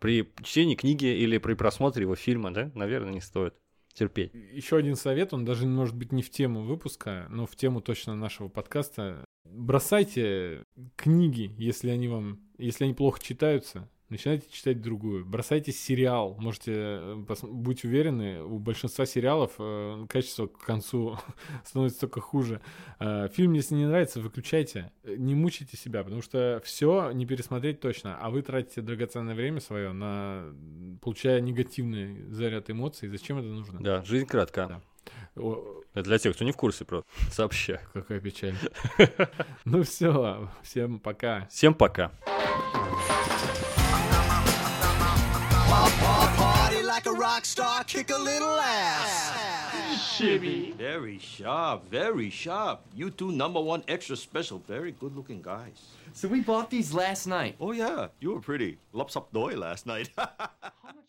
при чтении книги или при просмотре его фильма, да? Наверное, не стоит терпеть. Еще один совет, он даже может быть не в тему выпуска, но в тему точно нашего подкаста. Бросайте книги, если они вам, если они плохо читаются, начинайте читать другую. Бросайте сериал. Можете э, быть уверены, у большинства сериалов э, качество к концу становится только хуже. Э, фильм, если не нравится, выключайте. Э, Не мучайте себя, потому что все не пересмотреть точно, а вы тратите драгоценное время свое на получая негативный заряд эмоций. Зачем это нужно? Да, жизнь кратка. Да. Это для тех, кто не в курсе просто. Сообщаю. какая печаль. Ну все, всем пока. Всем пока. Rock star, kick a little ass. Very sharp, very sharp. You two number one extra special, very good looking guys. So we bought these last night. Oh yeah, you were pretty. Lops up doy last night.